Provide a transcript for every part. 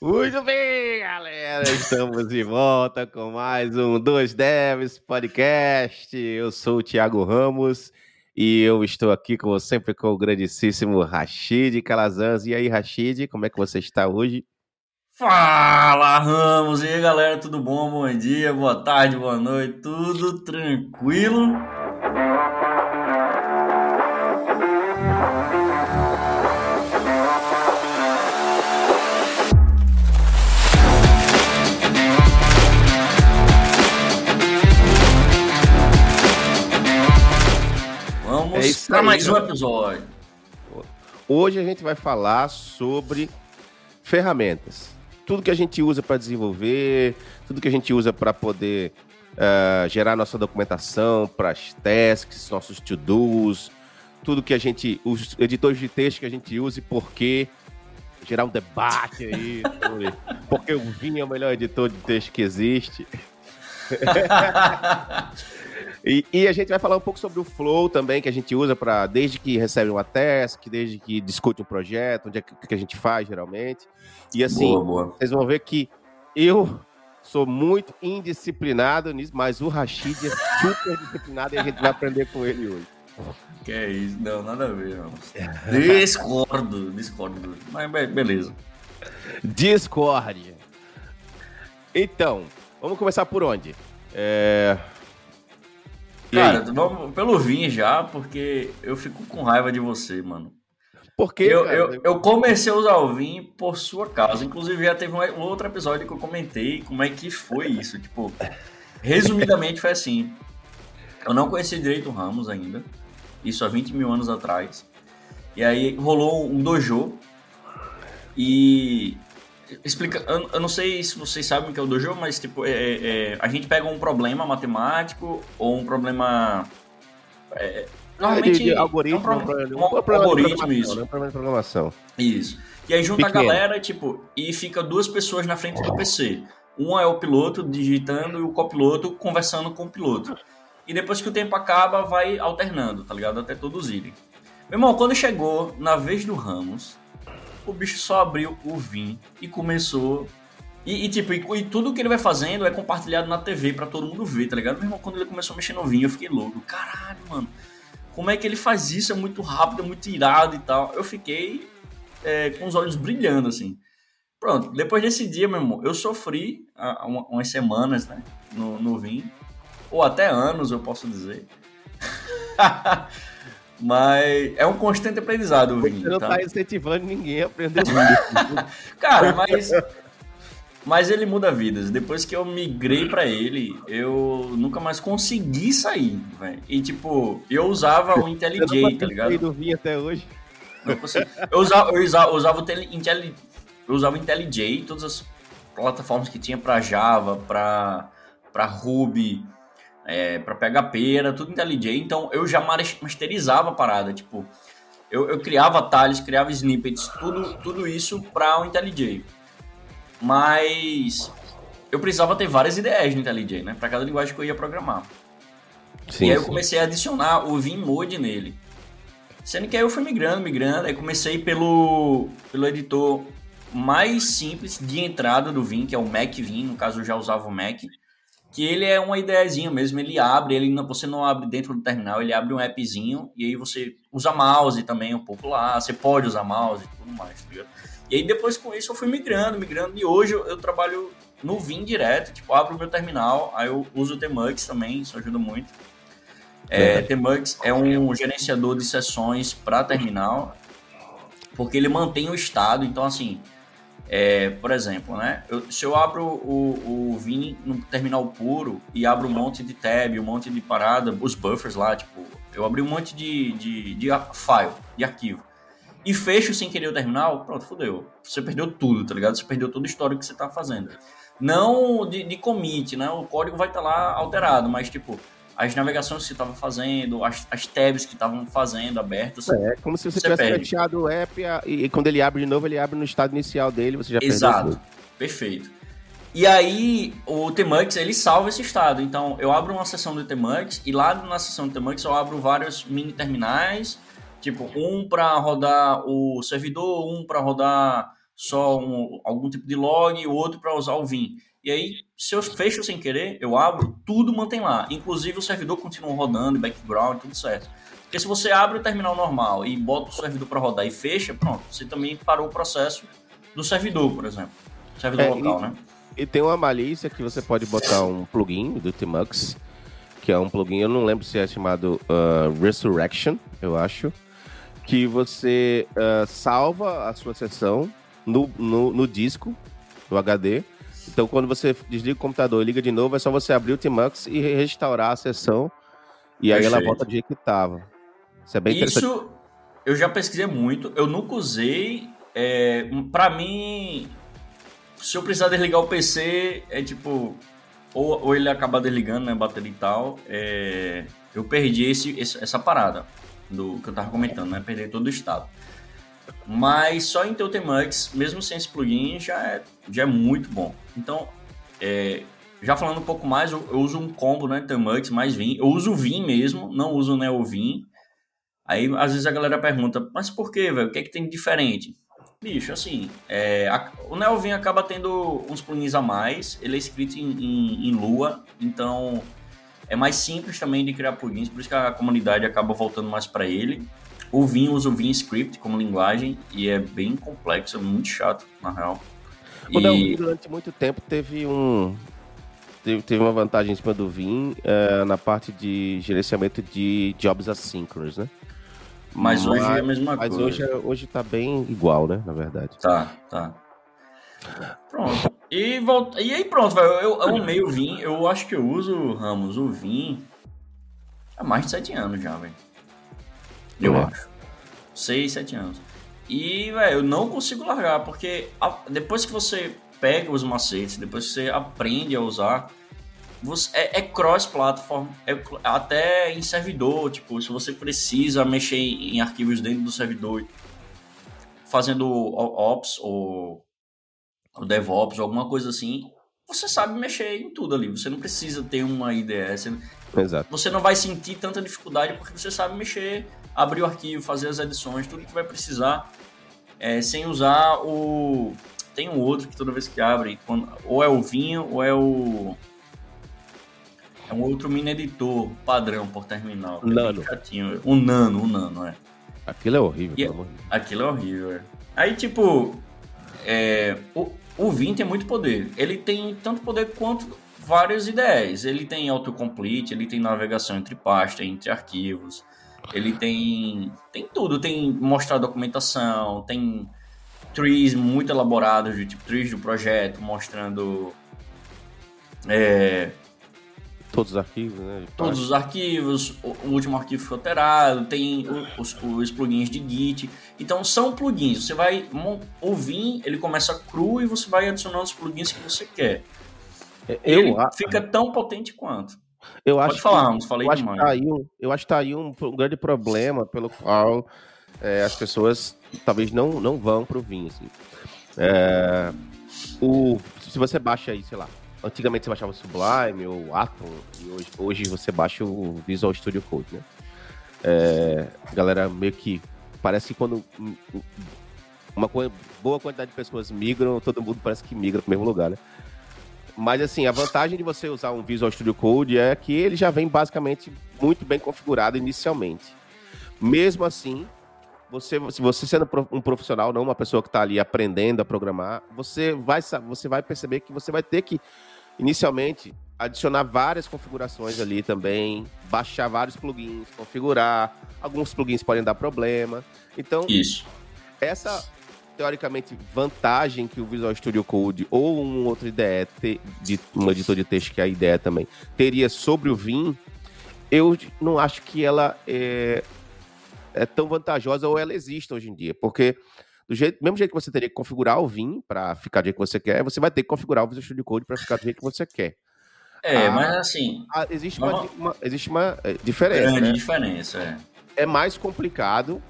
Muito bem, galera. Estamos de volta com mais um Dois Devs Podcast. Eu sou o Thiago Ramos e eu estou aqui, como sempre, com o grandíssimo Rashid Calazans. E aí, Rashid, como é que você está hoje? Fala, Ramos! E aí, galera, tudo bom? Bom dia, boa tarde, boa noite, tudo tranquilo? Para mais um episódio. Hoje a gente vai falar sobre ferramentas. Tudo que a gente usa para desenvolver, tudo que a gente usa para poder uh, gerar nossa documentação para as tasks, nossos to-dos, tudo que a gente, os editores de texto que a gente usa e por quê, gerar um debate aí sobre porque o Vim é o melhor editor de texto que existe. E, e, a gente vai falar um pouco sobre o flow também, que a gente usa para desde que recebe uma task, desde que discute um projeto, onde é que, que a gente faz geralmente. E assim, boa, boa. vocês vão ver que eu sou muito indisciplinado nisso, mas o Rashid é super disciplinado e a gente vai aprender com ele hoje. Que é isso, não, nada a ver, não. Discordo, discordo. Mas beleza. Discord. Então, vamos começar por onde? É... Cara, vamos pelo Vim já, porque eu fico com raiva de você, mano. Porque eu, eu, eu, comecei a usar o Vim por sua causa. Inclusive, já teve um outro episódio que eu comentei como é que foi isso. Tipo, resumidamente foi assim. Eu não conhecia direito o Ramos ainda. Isso há 20 mil anos atrás. E aí rolou um dojo. E Explica, eu, eu, não sei se vocês sabem o que é o dojo, mas tipo, é, é, a gente pega um problema matemático ou um problema. É, normalmente. É de, de algoritmo, é um, pro, um, um, um algoritmo, isso. Né? Um problema de programação. Isso. E aí junta Pequeno. a galera, tipo, e fica duas pessoas na frente do PC. Um é o piloto digitando e o copiloto conversando com o piloto. E depois que o tempo acaba, vai alternando, tá ligado? Até todos irem. Meu irmão, quando chegou na vez do Ramos, o bicho só abriu o Vim e começou. E, e tipo, e, e, tudo que ele vai fazendo é compartilhado na TV para todo mundo ver, tá ligado? Meu irmão, quando ele começou a mexer no Vim, eu fiquei louco. Caralho, mano. Como é que ele faz isso? É muito rápido, é muito irado e tal. Eu fiquei é, com os olhos brilhando, assim. Pronto, depois desse dia, meu irmão, eu sofri há umas semanas, né, no, no Vim. Ou até anos, eu posso dizer. Mas é um constante aprendizado o Vini. Você não tá? tá incentivando ninguém a aprender Cara, mas. Mas ele muda vidas. Depois que eu migrei para ele, eu nunca mais consegui sair, velho. E tipo, eu usava o IntelliJ, tá ligado? do Vim até hoje. Eu usava, eu usava, eu usava o IntelliJ, eu usava o IntelliJ, todas as plataformas que tinha para Java, para para Ruby, é, para PHP, era tudo IntelliJ, então eu já masterizava a parada, tipo, eu, eu criava atalhos, criava snippets, tudo, tudo isso para o IntelliJ. Mas eu precisava ter várias ideias no IntelliJ, né, para cada linguagem que eu ia programar. Sim, e aí eu comecei a adicionar o Vim Mode nele. Sendo que aí eu fui migrando, migrando, aí comecei pelo, pelo editor mais simples de entrada do Vim, que é o Mac Vim, no caso eu já usava o Mac que ele é uma ideiazinha mesmo, ele abre, ele não, você não abre dentro do terminal, ele abre um appzinho e aí você usa mouse também um pouco lá, você pode usar mouse e tudo mais, tá E aí depois com isso eu fui migrando, migrando e hoje eu, eu trabalho no Vim direto, tipo, abro o meu terminal, aí eu uso o Tmux também, isso ajuda muito. É, Tmux é um gerenciador de sessões para terminal, porque ele mantém o estado, então assim, é, por exemplo, né? Eu, se eu abro o, o Vim no terminal puro e abro um monte de tab, um monte de parada, os buffers lá, tipo, eu abri um monte de, de, de file, de arquivo, e fecho sem querer o terminal, pronto, fodeu. Você perdeu tudo, tá ligado? Você perdeu todo o histórico que você tá fazendo. Não de, de commit, né? O código vai estar tá lá alterado, mas tipo, as navegações que você estava fazendo, as, as tabs que estavam fazendo abertas. É, como se você, você tivesse fechado o app e, e, quando ele abre de novo, ele abre no estado inicial dele, você já Exato, perfeito. E aí, o Tmux, ele salva esse estado. Então, eu abro uma sessão do Tmux e lá na sessão do Tmux eu abro vários mini terminais, tipo, um para rodar o servidor, um para rodar só um, algum tipo de log e o outro para usar o Vim. E aí, se eu fecho sem querer, eu abro, tudo mantém lá. Inclusive o servidor continua rodando, background, tudo certo. Porque se você abre o terminal normal e bota o servidor para rodar e fecha, pronto, você também parou o processo do servidor, por exemplo. Servidor é, local, e, né? E tem uma malícia que você pode botar um plugin do Tmux, que é um plugin, eu não lembro se é chamado uh, Resurrection, eu acho, que você uh, salva a sua sessão no, no, no disco, no HD, então, quando você desliga o computador e liga de novo, é só você abrir o Tmux e restaurar a sessão. E aí ela volta do jeito que estava. Isso é bem Isso, interessante. eu já pesquisei muito. Eu nunca usei. É, para mim, se eu precisar desligar o PC, é tipo... Ou, ou ele acaba desligando, né, bateria e tal. É, eu perdi esse, essa parada do que eu tava comentando, né? Perder todo o estado. Mas só em teu mesmo sem esse plugin, já é, já é muito bom. Então, é, já falando um pouco mais, eu, eu uso um combo, né? Tmux mais Vim. Eu uso o Vim mesmo, não uso o NeoVim. Aí, às vezes, a galera pergunta, mas por que, velho? O que é que tem de diferente? Bicho, assim, é, a, o NeoVim acaba tendo uns plugins a mais. Ele é escrito em, em, em Lua, então é mais simples também de criar plugins, por isso que a comunidade acaba voltando mais para ele. O Vim usa o Vim Script como linguagem e é bem complexo, é muito chato, na real. O e... durante muito tempo teve um. Teve, uma vantagem em cima do Vim uh, na parte de gerenciamento de jobs assíncronos, né? Mas, mas hoje é a mesma mas coisa. Mas hoje, é, hoje tá bem igual, né? Na verdade. Tá, tá. Pronto. E, volta... e aí pronto, velho. Eu, eu amei o Vim. Eu acho que eu uso, Ramos, o Vim há mais de sete anos já, velho. Eu é. acho. Seis, sete anos. E, velho, eu não consigo largar, porque a, depois que você pega os macetes, depois que você aprende a usar, você, é, é cross-platform, é, até em servidor, tipo, se você precisa mexer em, em arquivos dentro do servidor, fazendo ops ou, ou DevOps ou alguma coisa assim, você sabe mexer em tudo ali. Você não precisa ter uma IDE. Você, Exato. você não vai sentir tanta dificuldade porque você sabe mexer abrir o arquivo, fazer as edições, tudo que vai precisar, é, sem usar o. Tem um outro que toda vez que abre, quando, ou é o vinho, ou é o. É um outro mini editor padrão por terminal. É nano. Chatinho. Um nano, um nano, é. Aquilo é horrível, e, pelo amor de Deus. Aquilo é horrível, é. Aí, tipo, é, o, o Vim tem muito poder. Ele tem tanto poder quanto várias ideias. Ele tem autocomplete, ele tem navegação entre pastas, entre arquivos. Ele tem tem tudo, tem mostrar documentação, tem trees muito elaborados, de tipo trees do projeto, mostrando é, todos os arquivos, né? Todos os arquivos, o, o último arquivo foi alterado, tem os, os, plugins de Git. Então são plugins. Você vai ouvir, ele começa cru e você vai adicionando os plugins que você quer. É, eu, ele fica tão potente quanto. Eu Pode acho falar, que, falei eu acho, tá aí um, eu acho que tá aí um, um grande problema pelo qual é, as pessoas talvez não, não vão pro vinho, assim. É, o, se você baixa aí, sei lá, antigamente você baixava o Sublime ou Atom, e hoje, hoje você baixa o Visual Studio Code, né? É, galera meio que parece que quando uma boa quantidade de pessoas migram, todo mundo parece que migra pro mesmo lugar, né? Mas assim, a vantagem de você usar um Visual Studio Code é que ele já vem basicamente muito bem configurado inicialmente. Mesmo assim, você, se você sendo um profissional, não uma pessoa que está ali aprendendo a programar, você vai, você vai perceber que você vai ter que, inicialmente, adicionar várias configurações ali também, baixar vários plugins, configurar. Alguns plugins podem dar problema. Então, Isso. essa teoricamente, vantagem que o Visual Studio Code ou um outro IDE, de, um editor de texto que é a IDE também, teria sobre o Vim, eu não acho que ela é, é tão vantajosa ou ela existe hoje em dia, porque do jeito, mesmo jeito que você teria que configurar o Vim para ficar do jeito que você quer, você vai ter que configurar o Visual Studio Code para ficar do jeito que você quer. É, ah, mas assim. Ah, existe, uma, uma, existe uma é, diferença. Grande né? diferença, é. É mais complicado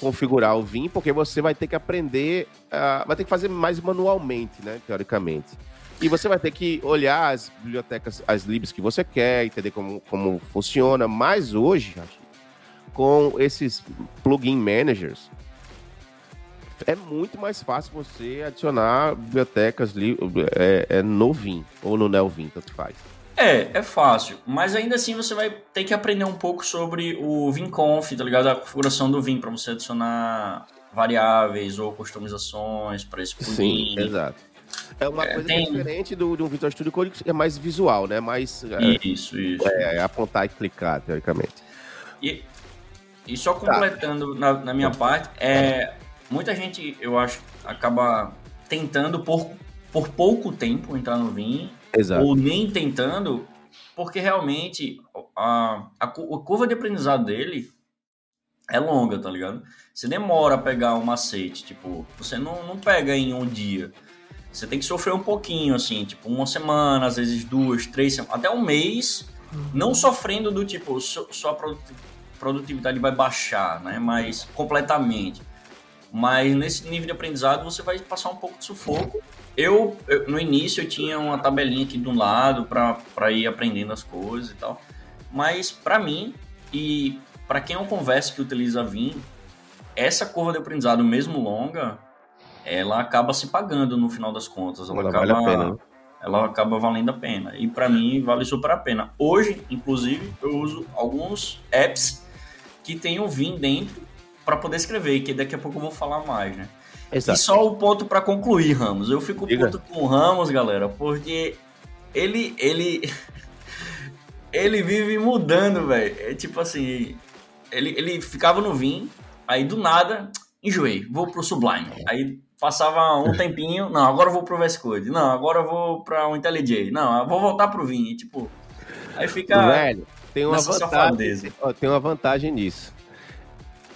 configurar o Vim, porque você vai ter que aprender, uh, vai ter que fazer mais manualmente, né, teoricamente. E você vai ter que olhar as bibliotecas, as libs que você quer, entender como, como funciona. Mas hoje, com esses plugin managers, é muito mais fácil você adicionar bibliotecas é, é no Vim ou no Nelvim, tanto faz. É, é fácil, mas ainda assim você vai ter que aprender um pouco sobre o VimConf, tá ligado? A configuração do Vim para você adicionar variáveis ou customizações para esse plugin. Sim, exato. É uma é, coisa tem... diferente do, um Visual Studio Code que é mais visual, né? Mais é, isso, isso. É, é, apontar e clicar, teoricamente. E, e só completando tá. na, na, minha parte, é muita gente, eu acho, acaba tentando por, por pouco tempo entrar no Vim Exato. ou nem tentando, porque realmente a, a, a curva de aprendizado dele é longa, tá ligado? Você demora a pegar um macete, tipo, você não, não pega em um dia. Você tem que sofrer um pouquinho, assim, tipo, uma semana, às vezes duas, três semanas, até um mês, uhum. não sofrendo do tipo, sua produtividade vai baixar, né? Mas completamente. Mas nesse nível de aprendizado você vai passar um pouco de sufoco eu, eu, no início eu tinha uma tabelinha aqui de um lado para ir aprendendo as coisas e tal. Mas para mim e para quem eu converso que utiliza Vim, essa curva de aprendizado mesmo longa, ela acaba se pagando no final das contas. Ela, ela acaba, vale a pena. Né? Ela acaba valendo a pena. E para mim vale super a pena. Hoje, inclusive, eu uso alguns apps que tem o Vim dentro para poder escrever, que daqui a pouco eu vou falar mais, né? Exato. E só o ponto para concluir, Ramos. Eu fico Diga. puto com o Ramos, galera, porque ele ele ele vive mudando, velho. É tipo assim, ele, ele ficava no Vim, aí do nada, enjoei, vou pro Sublime. Aí passava um tempinho, não, agora eu vou pro VS Code. Não, agora eu vou para um IntelliJ. Não, eu vou voltar pro Vim, e, tipo, aí fica Velho, tem uma vantagem, tem uma vantagem nisso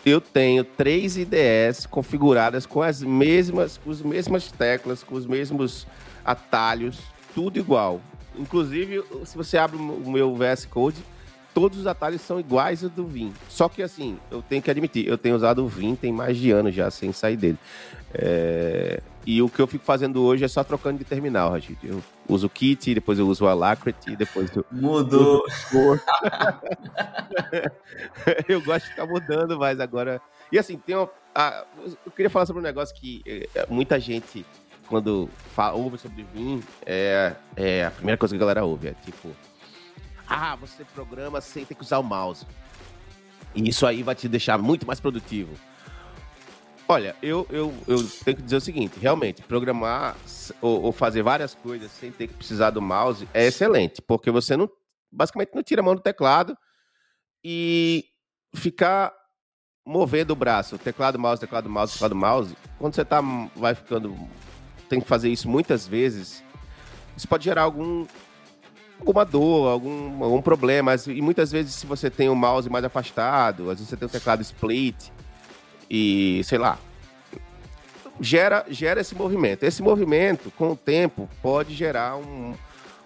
eu tenho três IDEs configuradas com as mesmas, com as mesmas teclas, com os mesmos atalhos, tudo igual. Inclusive, se você abre o meu VS Code, todos os atalhos são iguais ao do Vim. Só que assim, eu tenho que admitir, eu tenho usado o Vim tem mais de ano já sem sair dele. É... E o que eu fico fazendo hoje é só trocando de terminal, Rajid. Eu uso o Kit, depois eu uso o Alacrity, depois eu... Mudou! eu gosto de ficar mudando, mas agora... E assim, tem uma... Eu queria falar sobre um negócio que é, muita gente, quando fala, ouve sobre Vim, é, é a primeira coisa que a galera ouve, é tipo... Ah, você programa sem ter que usar o mouse. E isso aí vai te deixar muito mais produtivo. Olha, eu, eu, eu tenho que dizer o seguinte: realmente, programar ou, ou, fazer várias coisas sem ter que precisar do mouse é excelente, porque você não basicamente não tira a mão do teclado e ficar movendo o braço, teclado, mouse, teclado, mouse, teclado, mouse. Quando você tá, vai ficando, tem que fazer isso muitas vezes, isso pode gerar algum alguma dor, algum, algum problema. E muitas vezes, se você tem o mouse mais afastado, às vezes você tem o teclado split e sei lá, gera, gera esse movimento. Esse movimento, com o tempo, pode gerar um,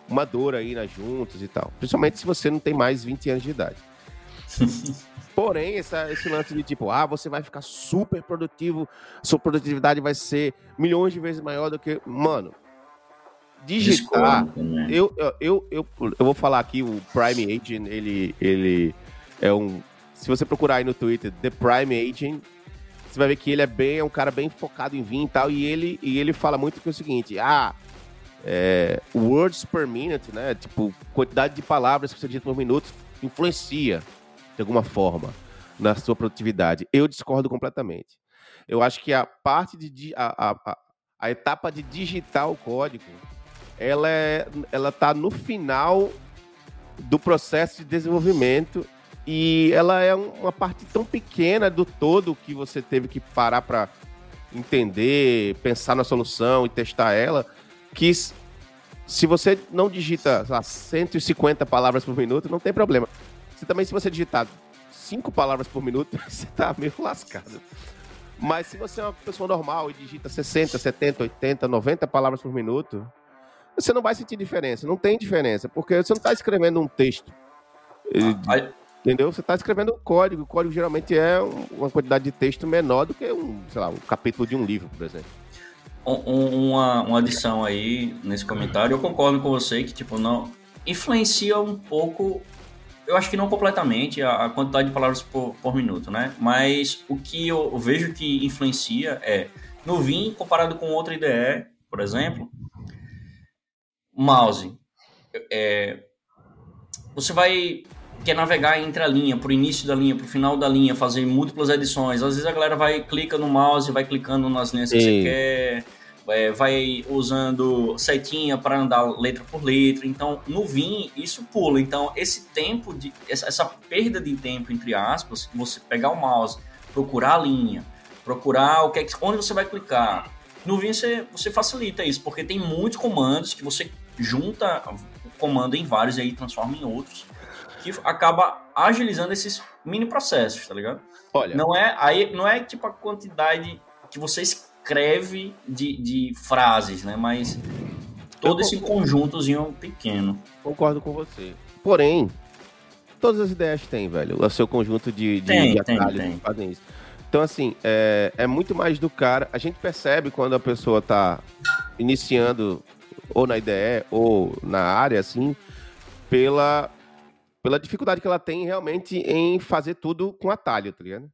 uma dor aí nas juntas e tal. Principalmente se você não tem mais 20 anos de idade. Porém, essa, esse lance de tipo, ah, você vai ficar super produtivo, sua produtividade vai ser milhões de vezes maior do que. Mano, digitar. Né? Eu, eu, eu, eu, eu vou falar aqui, o Prime Agent, ele, ele é um. Se você procurar aí no Twitter, The Prime Agent, você vai ver que ele é bem, é um cara bem focado em vinho e tal, e ele, e ele fala muito que é o seguinte, ah, é, words per minute, né, tipo, quantidade de palavras que você dita por minuto influencia, de alguma forma, na sua produtividade. Eu discordo completamente. Eu acho que a parte de, a, a, a etapa de digitar o código, ela, é, ela tá no final do processo de desenvolvimento e ela é uma parte tão pequena do todo que você teve que parar para entender, pensar na solução e testar ela, que se você não digita lá, 150 palavras por minuto, não tem problema. Se também se você digitar 5 palavras por minuto, você tá meio lascado. Mas se você é uma pessoa normal e digita 60, 70, 80, 90 palavras por minuto, você não vai sentir diferença. Não tem diferença, porque você não está escrevendo um texto. Ah, Entendeu? Você está escrevendo código. O código geralmente é uma quantidade de texto menor do que um, sei lá, um capítulo de um livro, por exemplo. Um, uma, uma adição aí nesse comentário, eu concordo com você que, tipo, não. Influencia um pouco. eu acho que não completamente a, a quantidade de palavras por, por, minuto, né? Mas o que eu, eu vejo que influencia é no Vim comparado com outra IDE, por exemplo, mouse. É, você vai quer navegar entre a linha, pro início da linha, pro final da linha, fazer múltiplas edições. Às vezes a galera vai clica no mouse, vai clicando nas linhas que você quer, é, vai usando setinha para andar letra por letra. Então, no Vim, isso pula. Então, esse tempo de essa, essa perda de tempo entre aspas, você pegar o mouse, procurar a linha, procurar o que é, onde você vai clicar. No Vim você, você facilita isso, porque tem muitos comandos que você junta o comando em vários e aí transforma em outros que acaba agilizando esses mini processos, tá ligado? Olha. Não é, aí, não é tipo a quantidade que você escreve de, de frases, né? Mas todo esse conjuntozinho pequeno. Concordo com você. Porém, todas as ideias têm, velho. O seu conjunto de, de, tem, de atalhos tem, tem. fazem isso. Então, assim, é, é muito mais do cara. A gente percebe quando a pessoa tá iniciando ou na IDE ou na área, assim, pela pela dificuldade que ela tem realmente em fazer tudo com atalho, tá ligado?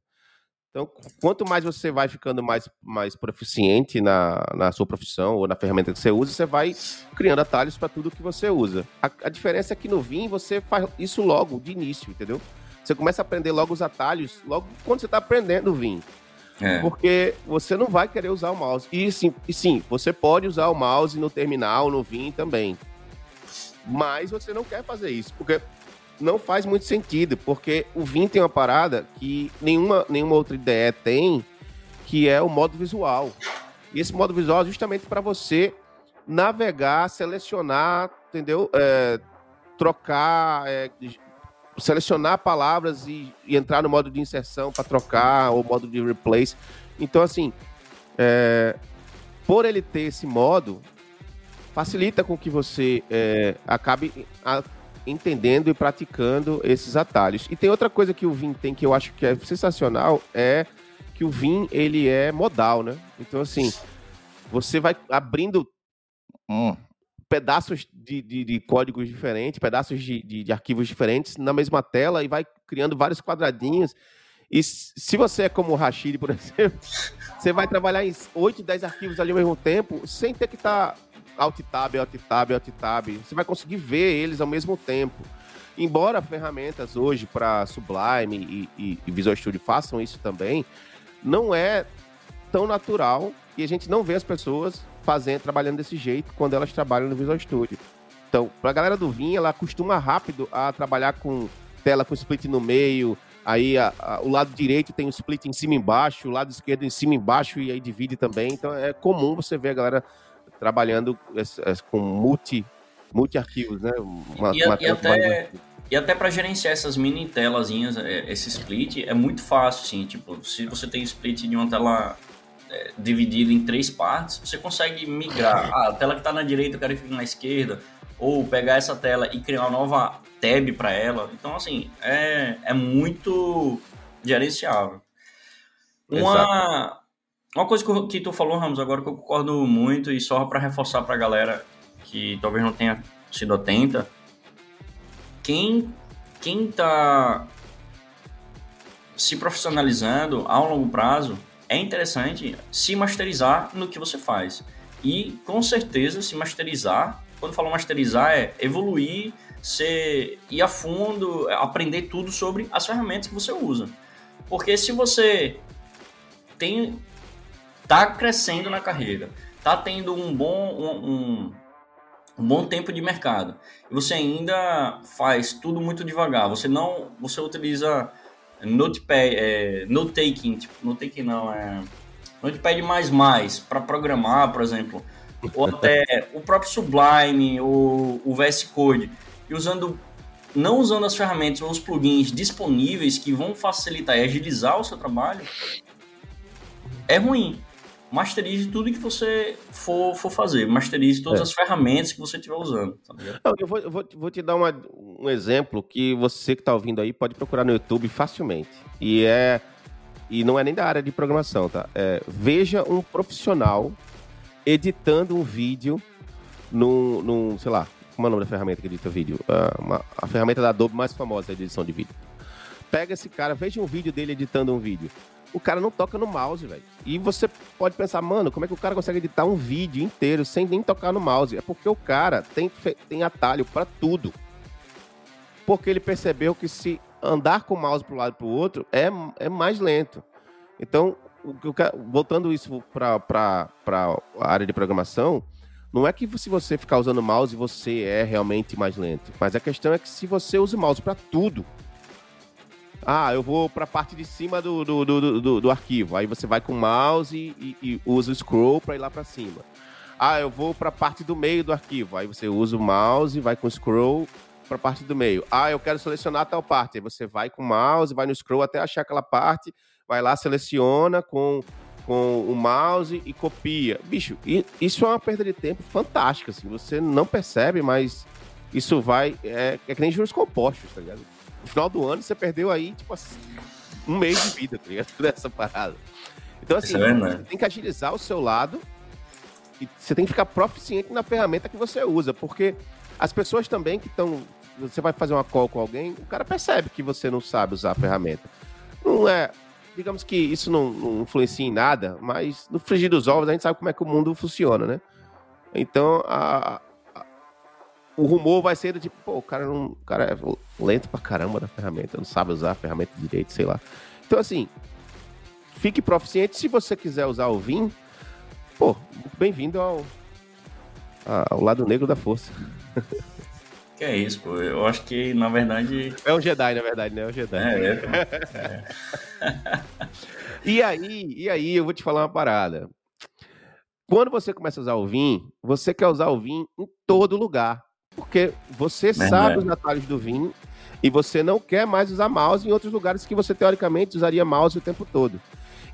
Então, quanto mais você vai ficando mais, mais proficiente na, na sua profissão ou na ferramenta que você usa, você vai criando atalhos para tudo que você usa. A, a, diferença é que no Vim você faz isso logo, de início, entendeu? Você começa a aprender logo os atalhos, logo quando você está aprendendo o Vim. É. Porque você não vai querer usar o mouse. E sim, e sim, você pode usar o mouse no terminal, no Vim também. Mas você não quer fazer isso, porque não faz muito sentido, porque o Vim tem uma parada que nenhuma, nenhuma outra ideia tem, que é o modo visual. E esse modo visual é justamente para você navegar, selecionar, entendeu? É, trocar, é, selecionar palavras e, e, entrar no modo de inserção para trocar, ou modo de replace. Então, assim, é, por ele ter esse modo, facilita com que você é, acabe entendendo e praticando esses atalhos. E tem outra coisa que o Vim tem que eu acho que é sensacional, é que o Vim, ele é modal, né? Então, assim, você vai abrindo hum, pedaços de, de, de, códigos diferentes, pedaços de, de, de, arquivos diferentes na mesma tela e vai criando vários quadradinhos. E se você é como o Rashid, por exemplo, você vai trabalhar em 8, 10 arquivos ali ao mesmo tempo, sem ter que estar tá Alt Tab, Alt Tab, Alt Tab. Você vai conseguir ver eles ao mesmo tempo. Embora ferramentas hoje para Sublime e, e, Visual Studio façam isso também, não é tão natural e a gente não vê as pessoas fazendo, trabalhando desse jeito quando elas trabalham no Visual Studio. Então, para a galera do Vim, ela costuma rápido a trabalhar com tela com split no meio, aí a, a, o lado direito tem o split em cima e embaixo, o lado esquerdo em cima e embaixo e aí divide também. Então é comum você ver a galera trabalhando com multi, multi arquivos, né? Uma, e, uma e até, e até para gerenciar essas mini telazinhas, é, esse split é muito fácil, assim, tipo, se você tem split de uma tela é, dividida em três partes, você consegue migrar. Ah, a tela que está na direita eu quero que fique na esquerda, ou pegar essa tela e criar uma nova tab para ela. Então, assim, é, é muito gerenciável. Uma, uma coisa que tu falou, Ramos, agora que eu concordo muito, e só para reforçar para a galera que talvez não tenha sido atenta, quem, quem tá se profissionalizando a longo prazo, é interessante se masterizar no que você faz. E, com certeza, se masterizar, quando falo masterizar, é evoluir, ser, ir a fundo, aprender tudo sobre as ferramentas que você usa. Porque se você tem tá crescendo na carreira, tá tendo um bom, um, um, bom tempo de mercado, e você ainda faz tudo muito devagar, você não, você utiliza Notepad, é, Note-taking, tipo, Note-taking não, é Notepad++ para programar, por exemplo, ou até o próprio Sublime, o, o VS Code, e usando não usando as ferramentas ou os plugins disponíveis que vão facilitar e agilizar o seu trabalho, é ruim masterize tudo que você for, for fazer. Masterize todas é. as ferramentas que você estiver usando. Tá não, eu vou, eu vou, vou te dar uma, um exemplo que você que está ouvindo aí pode procurar no YouTube facilmente. E é e não é nem da área de programação, tá? É, veja um profissional editando um vídeo num, num, sei lá, como é o nome da ferramenta que edita vídeo? Uh, uma, a ferramenta da Adobe mais famosa de edição de vídeo. Pega esse cara, veja um vídeo dele editando um vídeo. O cara não toca no mouse, velho. E você pode pensar, mano, como é que o cara consegue editar um vídeo inteiro sem nem tocar no mouse? É porque o cara tem, tem atalho para tudo. Porque ele percebeu que se andar com o mouse para um lado para o outro é, é mais lento. Então, voltando isso para a área de programação, não é que se você ficar usando mouse você é realmente mais lento, mas a questão é que se você usa o mouse para tudo, ah, eu vou para a parte de cima do, do, do, do, do arquivo, aí você vai com o mouse e, e usa o scroll para ir lá para cima. Ah, eu vou para a parte do meio do arquivo, aí você usa o mouse, vai com o scroll para a parte do meio. Ah, eu quero selecionar tal parte, aí você vai com o mouse, vai no scroll até achar aquela parte, vai lá, seleciona com com o mouse e copia. Bicho, isso é uma perda de tempo fantástica, assim. Você não percebe, mas isso vai. É, é que nem juros compostos, tá ligado? No final do ano, você perdeu aí, tipo assim, um mês de vida, tá ligado? Dessa parada. Então, assim, é você tem que agilizar o seu lado e você tem que ficar proficiente na ferramenta que você usa, porque as pessoas também que estão. Você vai fazer uma call com alguém, o cara percebe que você não sabe usar a ferramenta. Não é digamos que isso não, não, influencia em nada, mas no frigir dos ovos a gente sabe como é que o mundo funciona, né? Então, a, a, o rumor vai ser do tipo, pô, o cara, não, o cara é lento pra caramba na ferramenta, não sabe usar a ferramenta direito, sei lá. Então, assim, fique proficiente. Se você quiser usar o Vim, pô, bem-vindo ao, ao lado negro da força. Que é isso, pô. Eu acho que, na verdade. É um Jedi, na verdade, né? É um Jedi. É, é. é. e aí, e aí, eu vou te falar uma parada. Quando você começa a usar o Vim, você quer usar o Vim em todo lugar. Porque você sabe os atalhos do Vim e você não quer mais usar mouse em outros lugares que você teoricamente usaria mouse o tempo todo.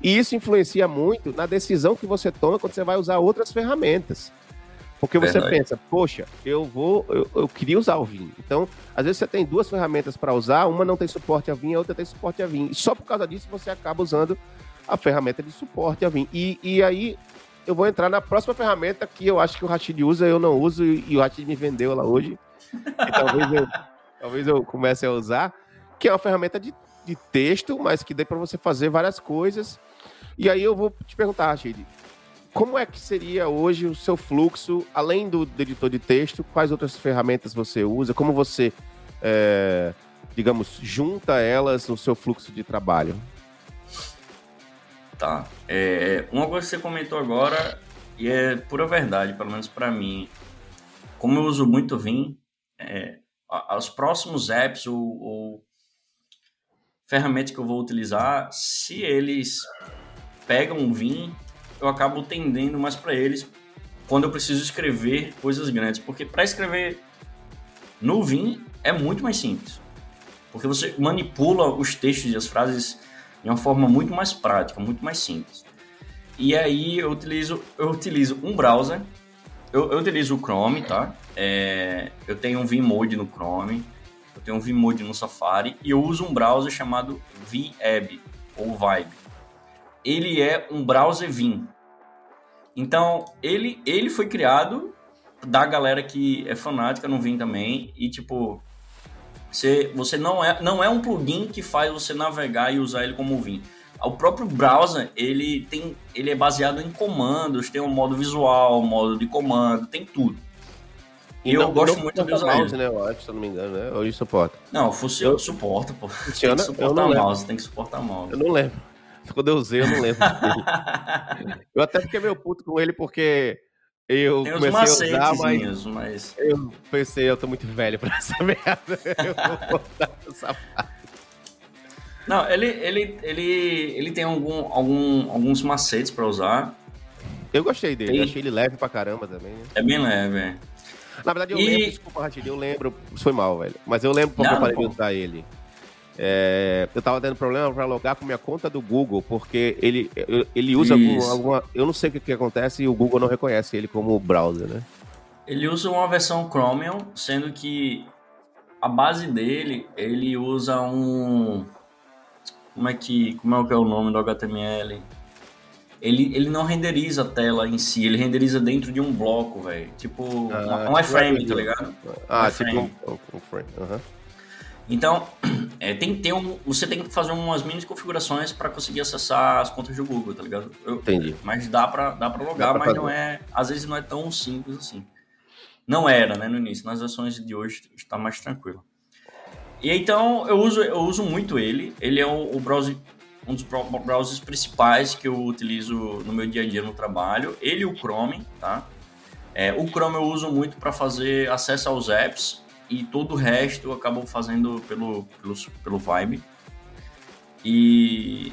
E isso influencia muito na decisão que você toma quando você vai usar outras ferramentas. Porque você Verdade. pensa, poxa, eu vou, eu, eu, queria usar o Vim. Então, às vezes você tem duas ferramentas para usar, uma não tem suporte a Vim, a outra tem suporte a Vim. E só por causa disso você acaba usando a ferramenta de suporte a Vim. E, e aí eu vou entrar na próxima ferramenta que eu acho que o Rashid usa, eu não uso, e o Rashid me vendeu ela hoje. Talvez eu, talvez eu comece a usar, que é uma ferramenta de, de texto, mas que dê para você fazer várias coisas. E aí eu vou te perguntar, Rashid, como é que seria hoje o seu fluxo, além do, editor de texto, quais outras ferramentas você usa, como você, é, digamos, junta elas no seu fluxo de trabalho? Tá. É, uma coisa que você comentou agora, e é pura verdade, pelo menos para mim, como eu uso muito Vim, é, os próximos apps ou, ou ferramentas que eu vou utilizar, se eles pegam o Vim eu acabo tendendo mais para eles quando eu preciso escrever coisas grandes, porque para escrever no Vim é muito mais simples, porque você manipula os textos e as frases de uma forma muito mais prática, muito mais simples. E aí eu utilizo, eu utilizo um browser, eu, eu utilizo o Chrome, tá? É, eu tenho um Vmode no Chrome, eu tenho um Vmode no Safari e eu uso um browser chamado VEB ou Vibe ele é um browser Vim. Então, ele, ele foi criado da galera que é fanática no Vim também e tipo você, você não é não é um plugin que faz você navegar e usar ele como Vim. O próprio browser, ele tem ele é baseado em comandos, tem um modo visual, um modo de comando, tem tudo. E eu gosto muito de usar mouse, ele. né? Eu acho, se eu não me engano, né? Hoje suporta. Não, funciona, eu... suporta, pô. Funciona? Tem que suportar mouse, tem que suportar mouse. Eu não lembro. Quando eu usei, eu não lembro. eu até fiquei meio puto com ele porque eu Tem comecei a usar, mas, mas, eu pensei, eu tô muito velho pra essa merda. Eu vou botar essa parte. Não, ele, ele, ele, ele tem algum, algum, alguns macetes pra usar. Eu gostei dele, e... achei ele leve pra caramba também. Né? É bem leve, é. Na verdade, eu e... lembro, desculpa, Ratinho, eu lembro, foi mal, velho. Mas eu lembro porque eu parei de usar ele. É, eu tava tendo problema para logar com minha conta do Google, porque ele, ele usa algum, alguma. Eu não sei o que, que acontece e o Google não reconhece ele como browser, né? Ele usa uma versão Chromium, sendo que a base dele, ele usa um. Como é que. Como é que é o nome do HTML? ele, ele não renderiza a tela em si, ele renderiza dentro de um bloco, velho. Tipo, ah, um iframe, tá ligado? Ah, um tipo um, um frame. Uhum. Então, é, tem que ter um, você tem que fazer umas mini configurações para conseguir acessar as contas do Google, tá ligado? Eu, Entendi. Mas dá para dá pra logar, dá pra mas fazer. não é, às vezes não é tão simples assim. Não era, né, no início. Nas versões de hoje está mais tranquilo. E então eu uso, eu uso muito ele. Ele é o, o browser, um dos browsers principais que eu utilizo no meu dia a dia no trabalho. Ele e o Chrome, tá? É, o Chrome eu uso muito para fazer acesso aos apps e todo o resto eu acabo fazendo pelo, pelo, pelo Vibe. E,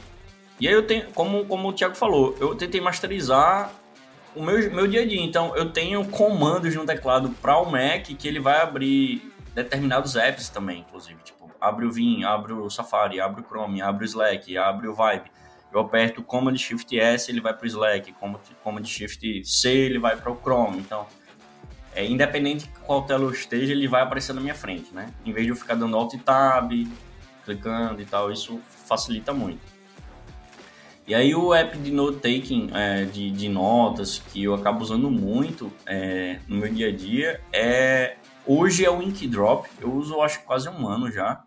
e aí eu tenho, como, como o Thiago falou, eu tentei masterizar o meu, meu dia a dia. Então eu tenho comandos no teclado para o Mac que ele vai abrir determinados apps também, inclusive. Tipo, abre o Vim, abre o Safari, abre o Chrome, abre o Slack, abre o Vibe. Eu aperto Command Shift S, ele vai para o Slack, Command Shift C, ele vai para o Chrome. Então, é, independente de qual tela eu esteja, ele vai aparecer na minha frente, né? Em vez de eu ficar dando Alt Tab, clicando e tal, isso facilita muito. E aí o app de note-taking, é, de, de, notas, que eu acabo usando muito é, no meu dia a dia, é hoje é o Inkdrop. Eu uso, acho, quase um ano já.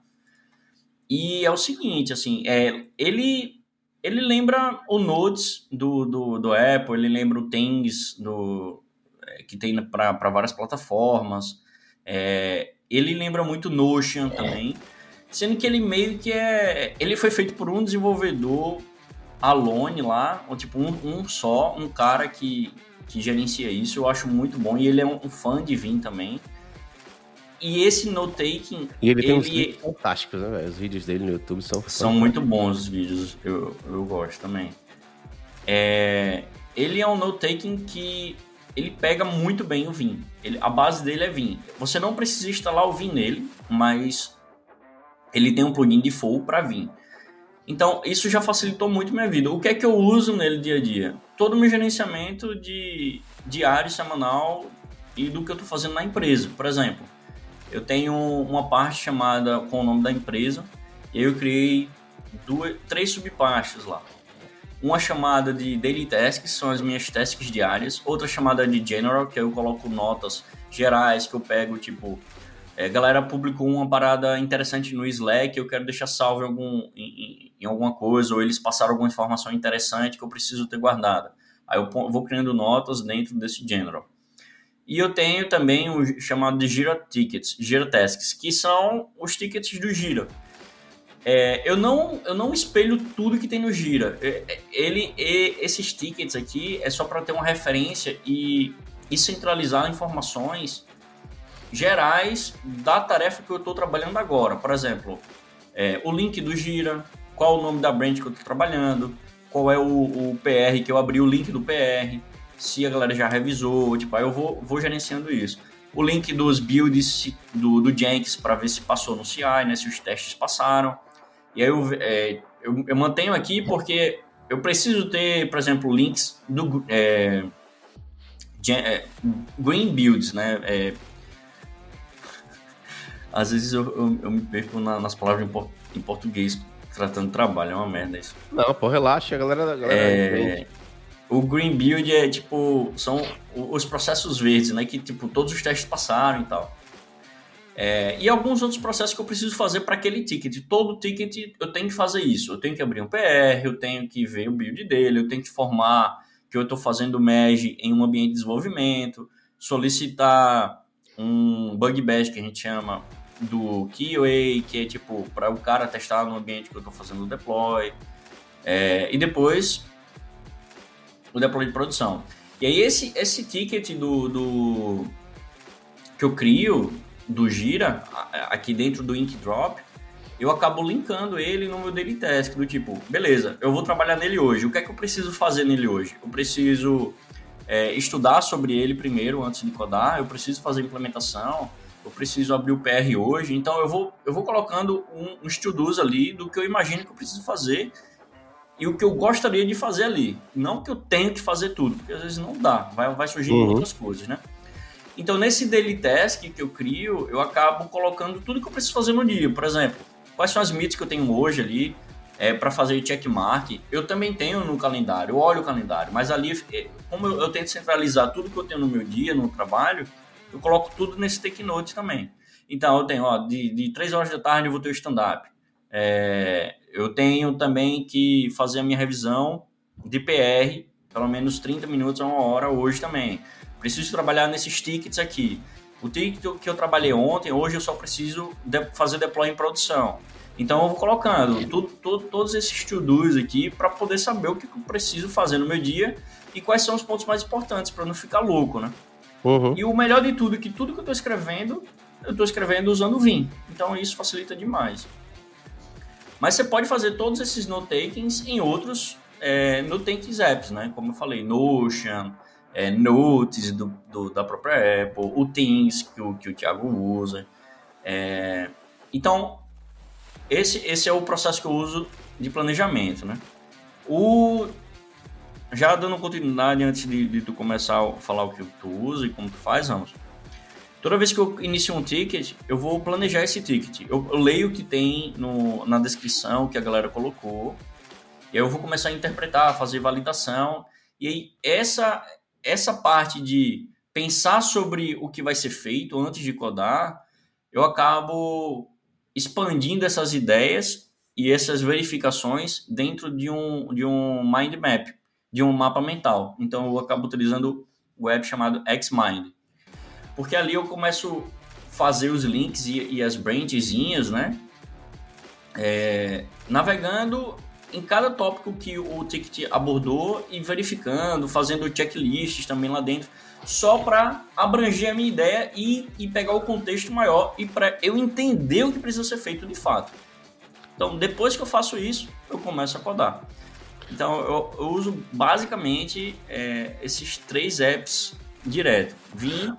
E é o seguinte, assim, é, ele ele lembra o Notes do, do, do Apple, ele lembra o Things do, que tem para várias plataformas. É, ele lembra muito Notion também, sendo que ele meio que é. Ele foi feito por um desenvolvedor alone lá, ou tipo um, um só, um cara que, que gerencia isso. Eu acho muito bom e ele é um, um fã de Vim também. E esse note-taking. E ele tem ele... uns vídeos fantásticos, né, Os vídeos dele no YouTube são São muito bons os vídeos, eu, eu gosto também. É... Ele é um note-taking que ele pega muito bem o Vim. Ele, a base dele é Vim. Você não precisa instalar o Vim nele, mas ele tem um plugin default para Vim. Então, isso já facilitou muito minha vida. O que é que eu uso nele dia a dia? Todo o meu gerenciamento de diário, semanal e do que eu estou fazendo na empresa. Por exemplo, eu tenho uma parte chamada com o nome da empresa e eu criei duas, três subpastas lá uma chamada de daily tasks, são as minhas tasks diárias, outra chamada de general, que eu coloco notas gerais, que eu pego, tipo, é, galera publicou uma parada interessante no Slack, eu quero deixar salvo em, algum, em, em, alguma coisa, ou eles passaram alguma informação interessante que eu preciso ter guardada. Aí eu vou criando notas dentro desse general. E eu tenho também o chamado de Gira Tickets, Gira Tasks, que são os tickets do Gira. É, eu, não, eu não espelho tudo que tem no Gira. É, é, ele, esses tickets aqui é só para ter uma referência e, e centralizar informações gerais da tarefa que eu estou trabalhando agora. Por exemplo, é, o link do Gira, qual o nome da brand que eu estou trabalhando, qual é o, o, PR que eu abri o link do PR, se a galera já revisou, tipo, aí eu vou, vou gerenciando isso. O link dos builds do, do Jenkins para ver se passou no CI, né, se os testes passaram. E aí eu, é, eu, eu, mantenho aqui porque eu preciso ter, por exemplo, links do é, é, Green Builds, né? É, às vezes eu, eu, eu me perco na, nas palavras em, em, português tratando trabalho, é uma merda isso. Não, pô, relaxa, a galera. A galera é, o Green Build é tipo, são os processos verdes, né? Que tipo, todos os testes passaram e tal. É, e alguns outros processos que eu preciso fazer para aquele ticket. Todo ticket eu tenho que fazer isso. Eu tenho que abrir um PR, eu tenho que ver o build dele, eu tenho que formar que eu estou fazendo merge em um ambiente de desenvolvimento, solicitar um bug badge que a gente chama do QA, que é tipo para o cara testar no ambiente que eu estou fazendo o deploy. É, e depois o deploy de produção. E aí esse, esse ticket do, do que eu crio do Gira, aqui dentro do Ink Drop, eu acabo linkando ele no meu daily task, do tipo, beleza, eu vou trabalhar nele hoje, o que é que eu preciso fazer nele hoje? Eu preciso é, estudar sobre ele primeiro, antes de codar, eu preciso fazer implementação, eu preciso abrir o PR hoje, então eu vou, eu vou colocando um, uns to-dos ali do que eu imagino que eu preciso fazer e o que eu gostaria de fazer ali. Não que eu tenho que fazer tudo, porque às vezes não dá, vai, vai surgir uhum. muitas coisas, né? Então, nesse daily task que eu crio, eu acabo colocando tudo que eu preciso fazer no dia. Por exemplo, quais são as meets que eu tenho hoje ali, é, para fazer checkmark, eu também tenho no calendário, eu olho o calendário, mas ali, é, como eu, eu, tento centralizar tudo que eu tenho no meu dia, no trabalho, eu coloco tudo nesse take note também. Então, eu tenho, ó, de, de 3 horas da tarde eu vou ter o stand-up. É, eu tenho também que fazer a minha revisão de PR, pelo menos 30 minutos a uma hora hoje também. Preciso trabalhar nesses tickets aqui. O ticket que eu trabalhei ontem, hoje eu só preciso de fazer deploy em produção. Então eu vou colocando tudo, tudo, todos esses to-dos aqui para poder saber o que eu preciso fazer no meu dia e quais são os pontos mais importantes para não ficar louco, né? Uhum. E o melhor de tudo é que tudo que eu estou escrevendo, eu estou escrevendo usando o Vim. Então isso facilita demais. Mas você pode fazer todos esses note-takings em outros é, note-takings apps, né? Como eu falei, Notion, é, Notes do, do, da própria Apple, o Teams que o, que o Thiago usa. É, então, esse, esse é o processo que eu uso de planejamento, né? O, já dando continuidade antes de, de tu começar a falar o que tu usa e como tu faz, vamos. Toda vez que eu inicio um ticket, eu vou planejar esse ticket. Eu, eu leio o que tem no, na descrição que a galera colocou. E aí eu vou começar a interpretar, fazer validação. E aí essa, essa parte de pensar sobre o que vai ser feito antes de codar, eu acabo expandindo essas ideias e essas verificações dentro de um, de um mind map, de um mapa mental. Então eu acabo utilizando o app chamado Xmind. Porque ali eu começo a fazer os links e, e as branchzinhas, né? É, navegando em cada tópico que o ticket abordou e verificando, fazendo checklists também lá dentro, só para abranger a minha ideia e, e pegar o contexto maior e para eu entender o que precisa ser feito de fato. Então, depois que eu faço isso, eu começo a codar. Então, eu, eu uso basicamente é, esses três apps direto: Vim,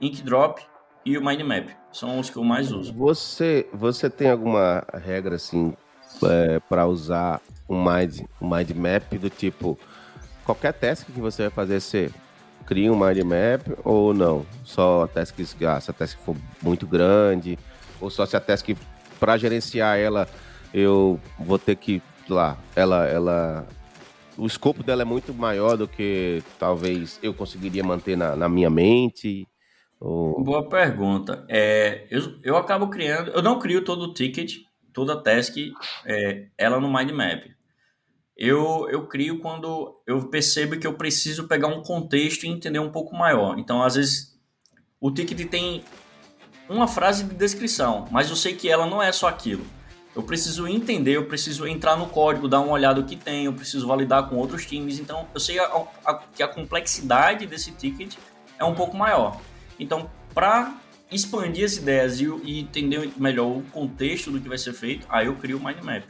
Inkdrop e o Mindmap. São os que eu mais uso. Você, você tem alguma regra assim é, para usar um mind, um mind map do tipo qualquer task que você vai fazer, você cria um mind map ou não? Só tasks, ah, se a task for muito grande, ou só se a task para gerenciar ela eu vou ter que lá, ela ela o escopo dela é muito maior do que talvez eu conseguiria manter na, na minha mente. Ou... Boa pergunta. É, eu, eu acabo criando, eu não crio todo o ticket, toda task é, ela no mind map. Eu, eu crio quando eu percebo que eu preciso pegar um contexto e entender um pouco maior. Então, às vezes, o ticket tem uma frase de descrição, mas eu sei que ela não é só aquilo. Eu preciso entender, eu preciso entrar no código, dar uma olhada no que tem, eu preciso validar com outros times. Então, eu sei a, a, que a complexidade desse ticket é um pouco maior. Então, para expandir as ideias e, e, entender melhor o contexto do que vai ser feito, aí eu crio o mind map.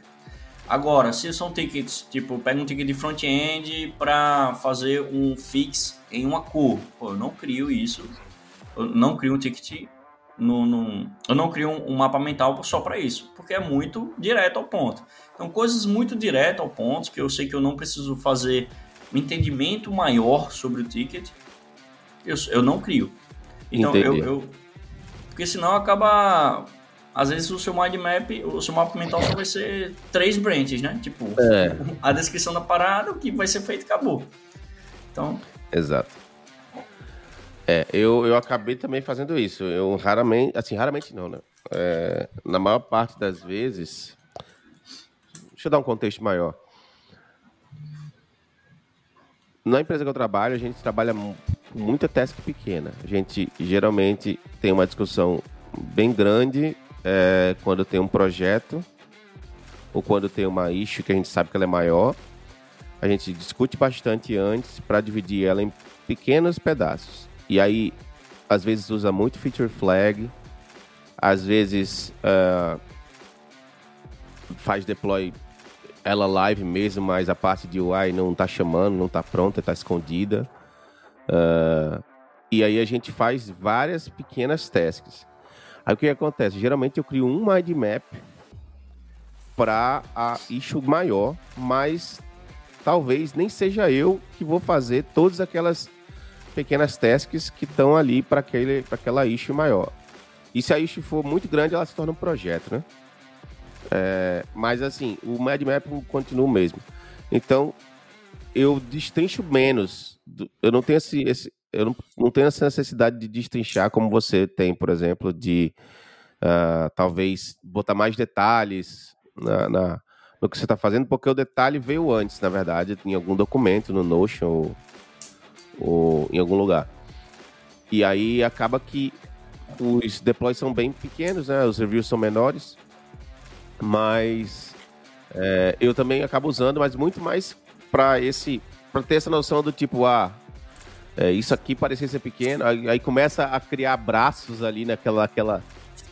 Agora, se são tickets, tipo, pega um ticket de front-end para fazer um fix em uma cor, pô, eu não crio isso, eu não crio um ticket no, no, eu não crio um, um mapa mental só para isso, porque é muito direto ao ponto. Então, coisas muito direto ao ponto, que eu sei que eu não preciso fazer um entendimento maior sobre o ticket, eu, eu não crio. Então, eu, eu, porque senão acaba. Às vezes o seu mind map, o seu mapa mental só vai ser três branches, né? Tipo, é. a descrição da parada, o que vai ser feito, acabou. Então. Exato. É, eu, eu acabei também fazendo isso. Eu raramente, assim, raramente não, né? É, na maior parte das vezes. Deixa eu dar um contexto maior. Na empresa que eu trabalho, a gente trabalha muita task pequena. A gente geralmente tem uma discussão bem grande é, quando tem um projeto ou quando tem uma issue que a gente sabe que ela é maior. A gente discute bastante antes para dividir ela em pequenos pedaços. E aí, às vezes, usa muito feature flag, às vezes uh, faz deploy ela live mesmo, mas a parte de UI não está chamando, não está pronta, está escondida. Uh, e aí a gente faz várias pequenas tasks. Aí o que acontece? Geralmente eu crio um mind map para a issue maior, mas talvez nem seja eu que vou fazer todas aquelas pequenas tasks que estão ali para aquela issue maior. E se a issue for muito grande, ela se torna um projeto, né? É, mas assim, o Mad Map continua o mesmo. Então, eu destrincho menos. Eu não tenho esse, esse eu não, não, tenho essa necessidade de destrinchar como você tem, por exemplo, de uh, talvez botar mais detalhes na, na no que você está fazendo, porque o detalhe veio antes, na verdade, em algum documento, no Notion ou, ou em algum lugar. E aí acaba que os deploys são bem pequenos, né? Os reviews são menores, mas é, eu também acabo usando, mas muito mais para esse, para ter essa noção do tipo, ah, é, isso aqui parecia ser pequeno, aí, aí, começa a criar braços ali naquela, aquela,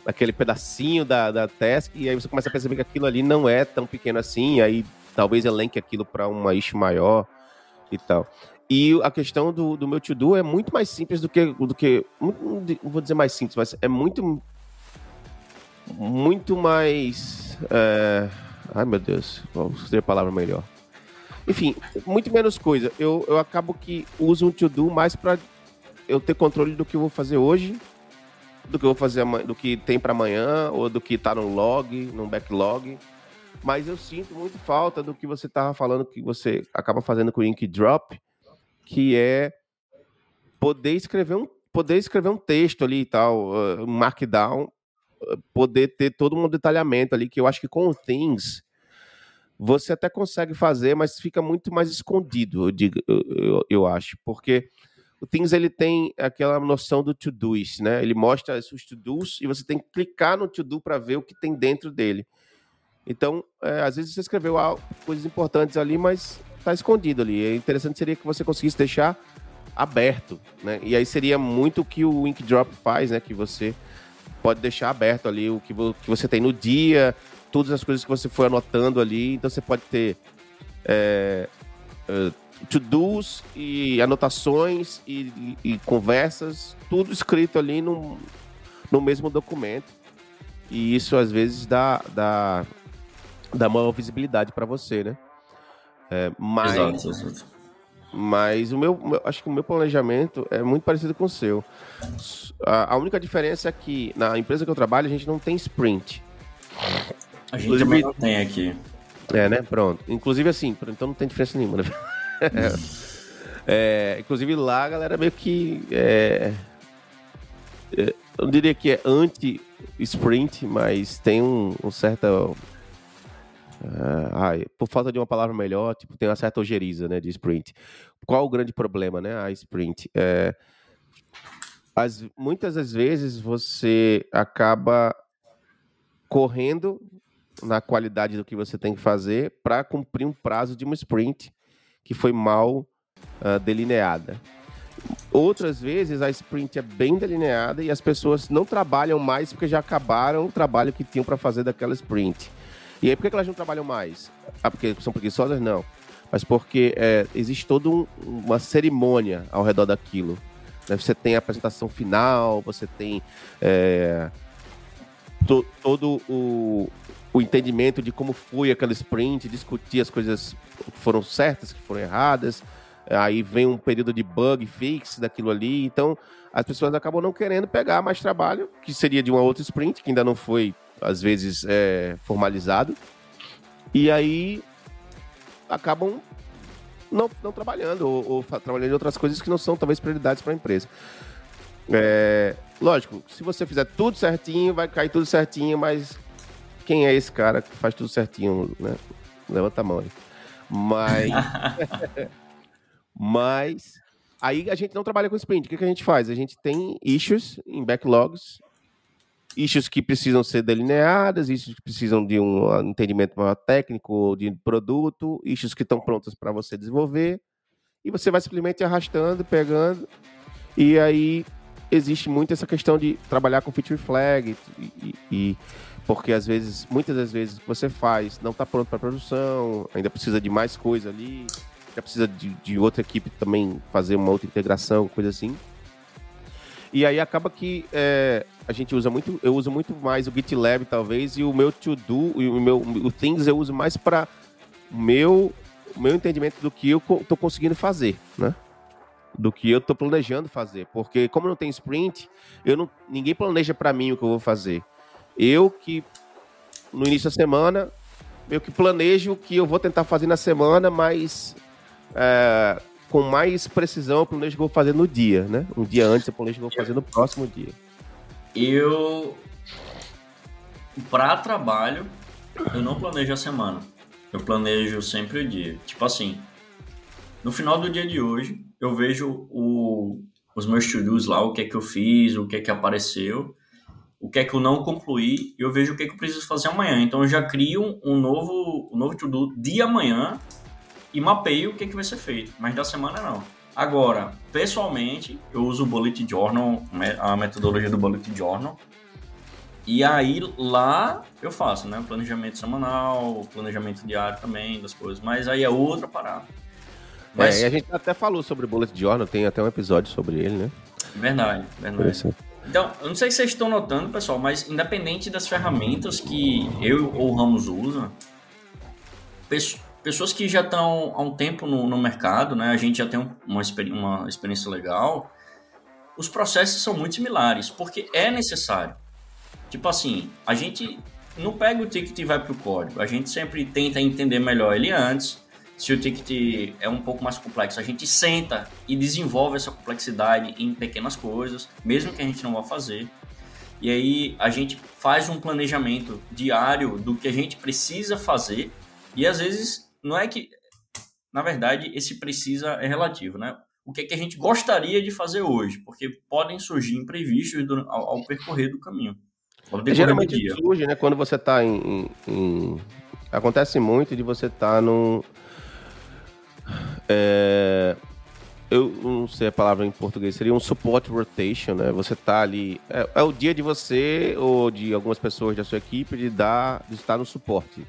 naquele pedacinho da, da task, e aí você começa a perceber que aquilo ali não é tão pequeno assim, aí talvez elenque aquilo para uma issue maior e tal. E a questão do, do meu to-do é muito mais simples do que. Do que não vou dizer mais simples, mas é muito. Muito mais. É, ai meu Deus, vou escolher a palavra melhor. Enfim, muito menos coisa. Eu, eu acabo que uso um to-do mais para eu ter controle do que eu vou fazer hoje, do que eu vou fazer do que tem para amanhã, ou do que tá no log, no backlog. Mas eu sinto muito falta do que você tava falando que você acaba fazendo com o Ink Drop, que é poder escrever um, poder escrever um texto ali e tal, um markdown, poder ter todo um detalhamento ali, que eu acho que com o Things você até consegue fazer, mas fica muito mais escondido, eu, digo, eu, eu, eu acho, porque o Things ele tem aquela noção do to-do's, né? Ele mostra os to-do's e você tem que clicar no to-do para ver o que tem dentro dele. Então, é, às vezes você escreveu coisas importantes ali, mas está escondido ali. É interessante seria que você conseguisse deixar aberto, né? E aí seria muito o que o Inkdrop faz, né? Que você pode deixar aberto ali o que, que você tem no dia, todas as coisas que você foi anotando ali. Então você pode ter é, uh, to-dos e anotações e, e, e, conversas, tudo escrito ali no, no mesmo documento. E isso às vezes dá, dá, dá maior visibilidade para você, né? É, mas, exato, mas o meu, meu, acho que o meu planejamento é muito parecido com o seu. A, a, única diferença é que na empresa que eu trabalho a gente não tem sprint. A gente inclusive, também não tem aqui. É, né? Pronto. Inclusive assim, então não tem diferença nenhuma, né? é, inclusive lá a galera meio que é, é, eu diria que é anti-sprint, mas tem um, um certo Uh, ai, por falta de uma palavra melhor, tipo, tem uma certa ojeriza, né, de sprint. Qual o grande problema, né, a sprint? É, as, muitas das vezes você acaba correndo na qualidade do que você tem que fazer para cumprir um prazo de uma sprint que foi mal uh, delineada. Outras vezes a sprint é bem delineada e as pessoas não trabalham mais porque já acabaram o trabalho que tinham para fazer daquela sprint. E aí, por que elas não trabalham mais? Ah, porque são preguiçosas? Não. Mas porque é, existe toda um, uma cerimônia ao redor daquilo. Né? Você tem a apresentação final, você tem é, to, todo o, o entendimento de como foi aquela sprint, discutir as coisas que foram certas, que foram erradas. Aí vem um período de bug fix daquilo ali. Então, as pessoas acabam não querendo pegar mais trabalho, que seria de uma outra sprint, que ainda não foi às vezes é, formalizado, e aí acabam não, não trabalhando ou, ou, trabalhando em outras coisas que não são talvez prioridades para a empresa. É, lógico, se você fizer tudo certinho, vai cair tudo certinho, mas quem é esse cara que faz tudo certinho, né? Levanta a mão aí. Mas. mas. Aí a gente não trabalha com sprint. O que, que a gente faz? A gente tem issues em backlogs issues que precisam ser delineadas, issues que precisam de um entendimento maior técnico de produto, issues que estão prontas para você desenvolver, e você vai simplesmente arrastando, pegando, e aí existe muito essa questão de trabalhar com feature flag, e, e, e porque às vezes, muitas das vezes você faz não está pronto para produção, ainda precisa de mais coisa ali, já precisa de, de outra equipe também fazer uma outra integração, coisa assim. E aí acaba que é, a gente usa muito, eu uso muito mais o GitLab talvez e o meu to do e o meu o Things eu uso mais para meu meu entendimento do que eu tô conseguindo fazer, né? Do que eu tô planejando fazer, porque como não tem sprint, eu não ninguém planeja para mim o que eu vou fazer. Eu que no início da semana, meio que planejo o que eu vou tentar fazer na semana, mas é, com mais precisão eu planejo o que eu vou fazer no dia, né? Um dia antes eu planejo o que eu vou fazer no próximo dia. Eu, para trabalho, eu não planejo a semana. Eu planejo sempre o dia. Tipo assim, no final do dia de hoje, eu vejo o, os meus to-dos lá, o que é que eu fiz, o que é que apareceu, o que é que eu não concluí, e eu vejo o que é que eu preciso fazer amanhã. Então eu já crio um novo, um novo to-do de amanhã e mapeio o que é que vai ser feito, mas da semana não. Agora, pessoalmente, eu uso o Bullet Journal, a metodologia do Bullet Journal, e aí lá eu faço, né? Planejamento semanal, planejamento diário também das coisas, mas aí é outra parada. Mas... É, a gente até falou sobre o Bullet Journal, tem até um episódio sobre ele, né? Verdade, verdade. Então, eu não sei se vocês estão notando, pessoal, mas independente das ferramentas que eu ou o Ramos usa, pessoas que já estão há um tempo no, no mercado, né? A gente já tem uma, uma experiência legal. Os processos são muito similares, porque é necessário. Tipo assim, a gente não pega o ticket e vai para o código. A gente sempre tenta entender melhor ele antes. Se o ticket é um pouco mais complexo, a gente senta e desenvolve essa complexidade em pequenas coisas, mesmo que a gente não vá fazer. E aí a gente faz um planejamento diário do que a gente precisa fazer. E às vezes não é que, na verdade, esse precisa é relativo, né? O que é que a gente gostaria de fazer hoje? Porque podem surgir imprevistos ao, ao percorrer do caminho. Geralmente surge, né? Quando você está em, em, Acontece muito de você estar tá num. É, eu não sei a palavra em português, seria um support rotation, né? Você tá ali. É, é, o dia de você ou de algumas pessoas da sua equipe de dar, de estar no suporte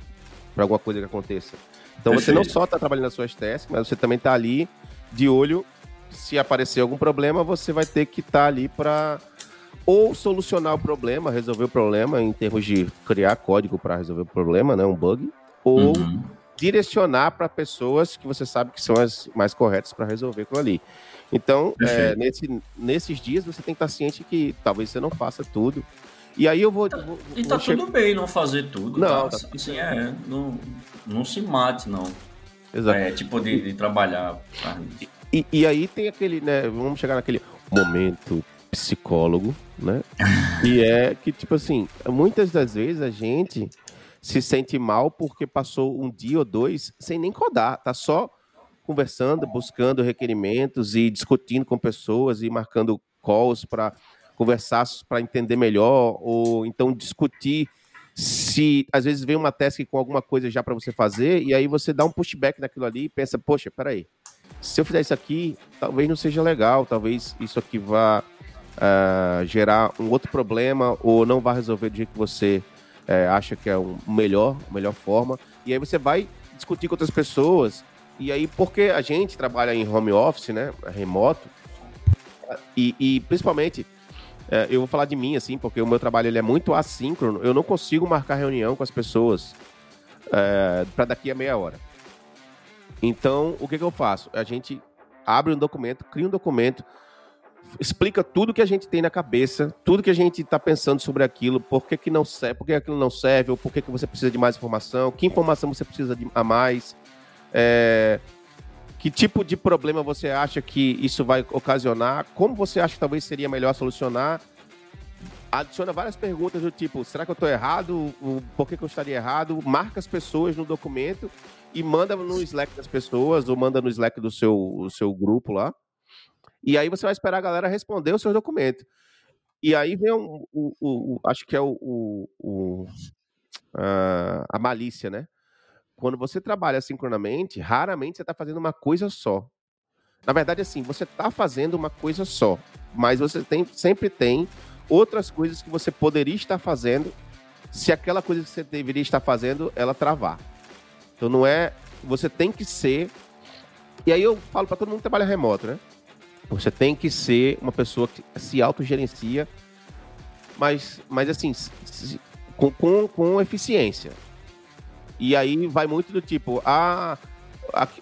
para alguma coisa que aconteça. Então Perfeito. você não só está trabalhando nas suas testes, mas você também está ali de olho. Se aparecer algum problema, você vai ter que estar tá ali para ou solucionar o problema, resolver o problema em termos de criar código para resolver o problema, né, um bug, ou uhum. Direcionar para pessoas que você sabe que são as mais corretas para resolver aquilo ali. Então, é, nesse, nesses dias você tem que estar ciente que talvez você não faça tudo. E aí eu vou. Tá, vou e tá tudo bem não fazer tudo. Não, tá? Tá assim, é, não, não se mate, não. Exato. É, tipo de, de trabalhar. E, e aí tem aquele, né? Vamos chegar naquele momento psicólogo, né? e é que, tipo assim, muitas das vezes a gente se sente mal porque passou um dia ou dois sem nem codar, tá só conversando, buscando requerimentos e discutindo com pessoas e marcando calls para conversar para entender melhor ou então discutir se às vezes vem uma task com alguma coisa já para você fazer e aí você dá um pushback naquilo ali e pensa, poxa, peraí, se eu fizer isso aqui, talvez não seja legal, talvez isso aqui vá uh, gerar um outro problema ou não vai resolver do jeito que você uh, acha que é o melhor, a melhor forma. E aí você vai discutir com outras pessoas. E aí, porque a gente trabalha em home office, né, remoto, e, e principalmente é, eu vou falar de mim, assim, porque o meu trabalho ele é muito assíncrono. Eu não consigo marcar reunião com as pessoas é, para daqui a meia hora. Então, o que, que eu faço? A gente abre um documento, cria um documento, explica tudo que a gente tem na cabeça, tudo que a gente está pensando sobre aquilo, por que, que não serve, por que aquilo não serve, ou por que, que você precisa de mais informação, que informação você precisa de a mais, é, que tipo de problema você acha que isso vai ocasionar, como você acha que talvez seria melhor solucionar. Adiciona várias perguntas do tipo, será que eu estou errado? Por que, que eu estaria errado? Marca as pessoas no documento e manda no Slack das pessoas, ou manda no Slack do seu, seu grupo lá. E aí você vai esperar a galera responder o seu documento. E aí vem o, acho que é o, a, a malícia, né? Quando você trabalha sincronamente, raramente você está fazendo uma coisa só. Na verdade, assim, você está fazendo uma coisa só, mas você tem, sempre tem outras coisas que você poderia estar fazendo se aquela coisa que você deveria estar fazendo, ela travar. Então não é. Você tem que ser. E aí eu falo para todo mundo que trabalha remoto, né? Você tem que ser uma pessoa que se autogerencia, mas, mas assim, com, com, com eficiência. E aí vai muito do tipo, ah,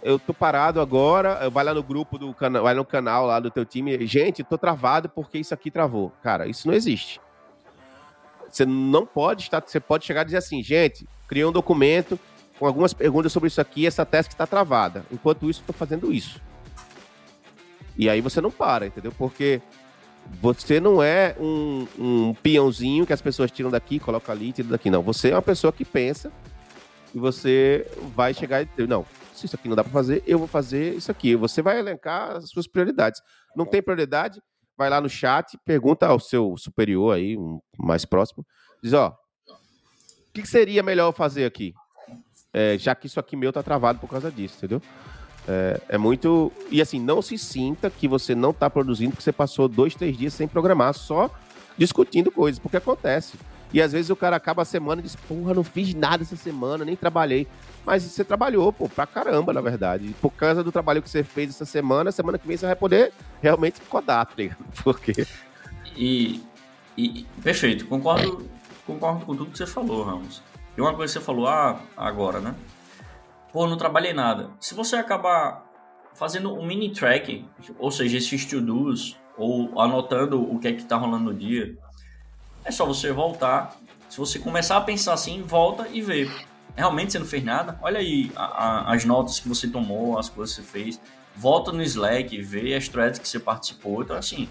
eu tô parado agora, vai lá no grupo do canal, vai no canal lá do teu time, gente, tô travado porque isso aqui travou. Cara, isso não existe. Você não pode estar. Você pode chegar e dizer assim, gente, criei um documento com algumas perguntas sobre isso aqui, essa task está travada. Enquanto isso, estou fazendo isso. E aí você não para, entendeu? Porque você não é um, um peãozinho que as pessoas tiram daqui, colocam ali, tiram daqui. Não, você é uma pessoa que pensa e você vai chegar e dizer, não, se isso aqui não dá para fazer, eu vou fazer isso aqui. Você vai elencar as suas prioridades. Não tem prioridade? Vai lá no chat, pergunta ao seu superior aí, um mais próximo, diz, ó, o que seria melhor fazer aqui? É, já que isso aqui meu tá travado por causa disso, entendeu? É, é, muito. E assim, não se sinta que você não está produzindo porque você passou dois, três dias sem programar, só discutindo coisas, porque acontece. E às vezes o cara acaba a semana e diz, porra, não fiz nada essa semana, nem trabalhei. Mas você trabalhou, pô, pra caramba, na verdade. Por causa do trabalho que você fez essa semana, semana que vem você vai poder realmente codar, tá ligado? Porque. E, e perfeito, concordo, concordo com tudo que você falou, Ramos. E uma coisa que você falou ah, agora, né? Pô, não trabalhei nada. Se você acabar fazendo um mini track, ou seja, esses to-dos, ou anotando o que é que tá rolando no dia, é só você voltar. Se você começar a pensar assim, volta e vê. Realmente você não fez nada? Olha aí a, a, as notas que você tomou, as coisas que você fez. Volta no Slack, vê as threads que você participou. Então, assim,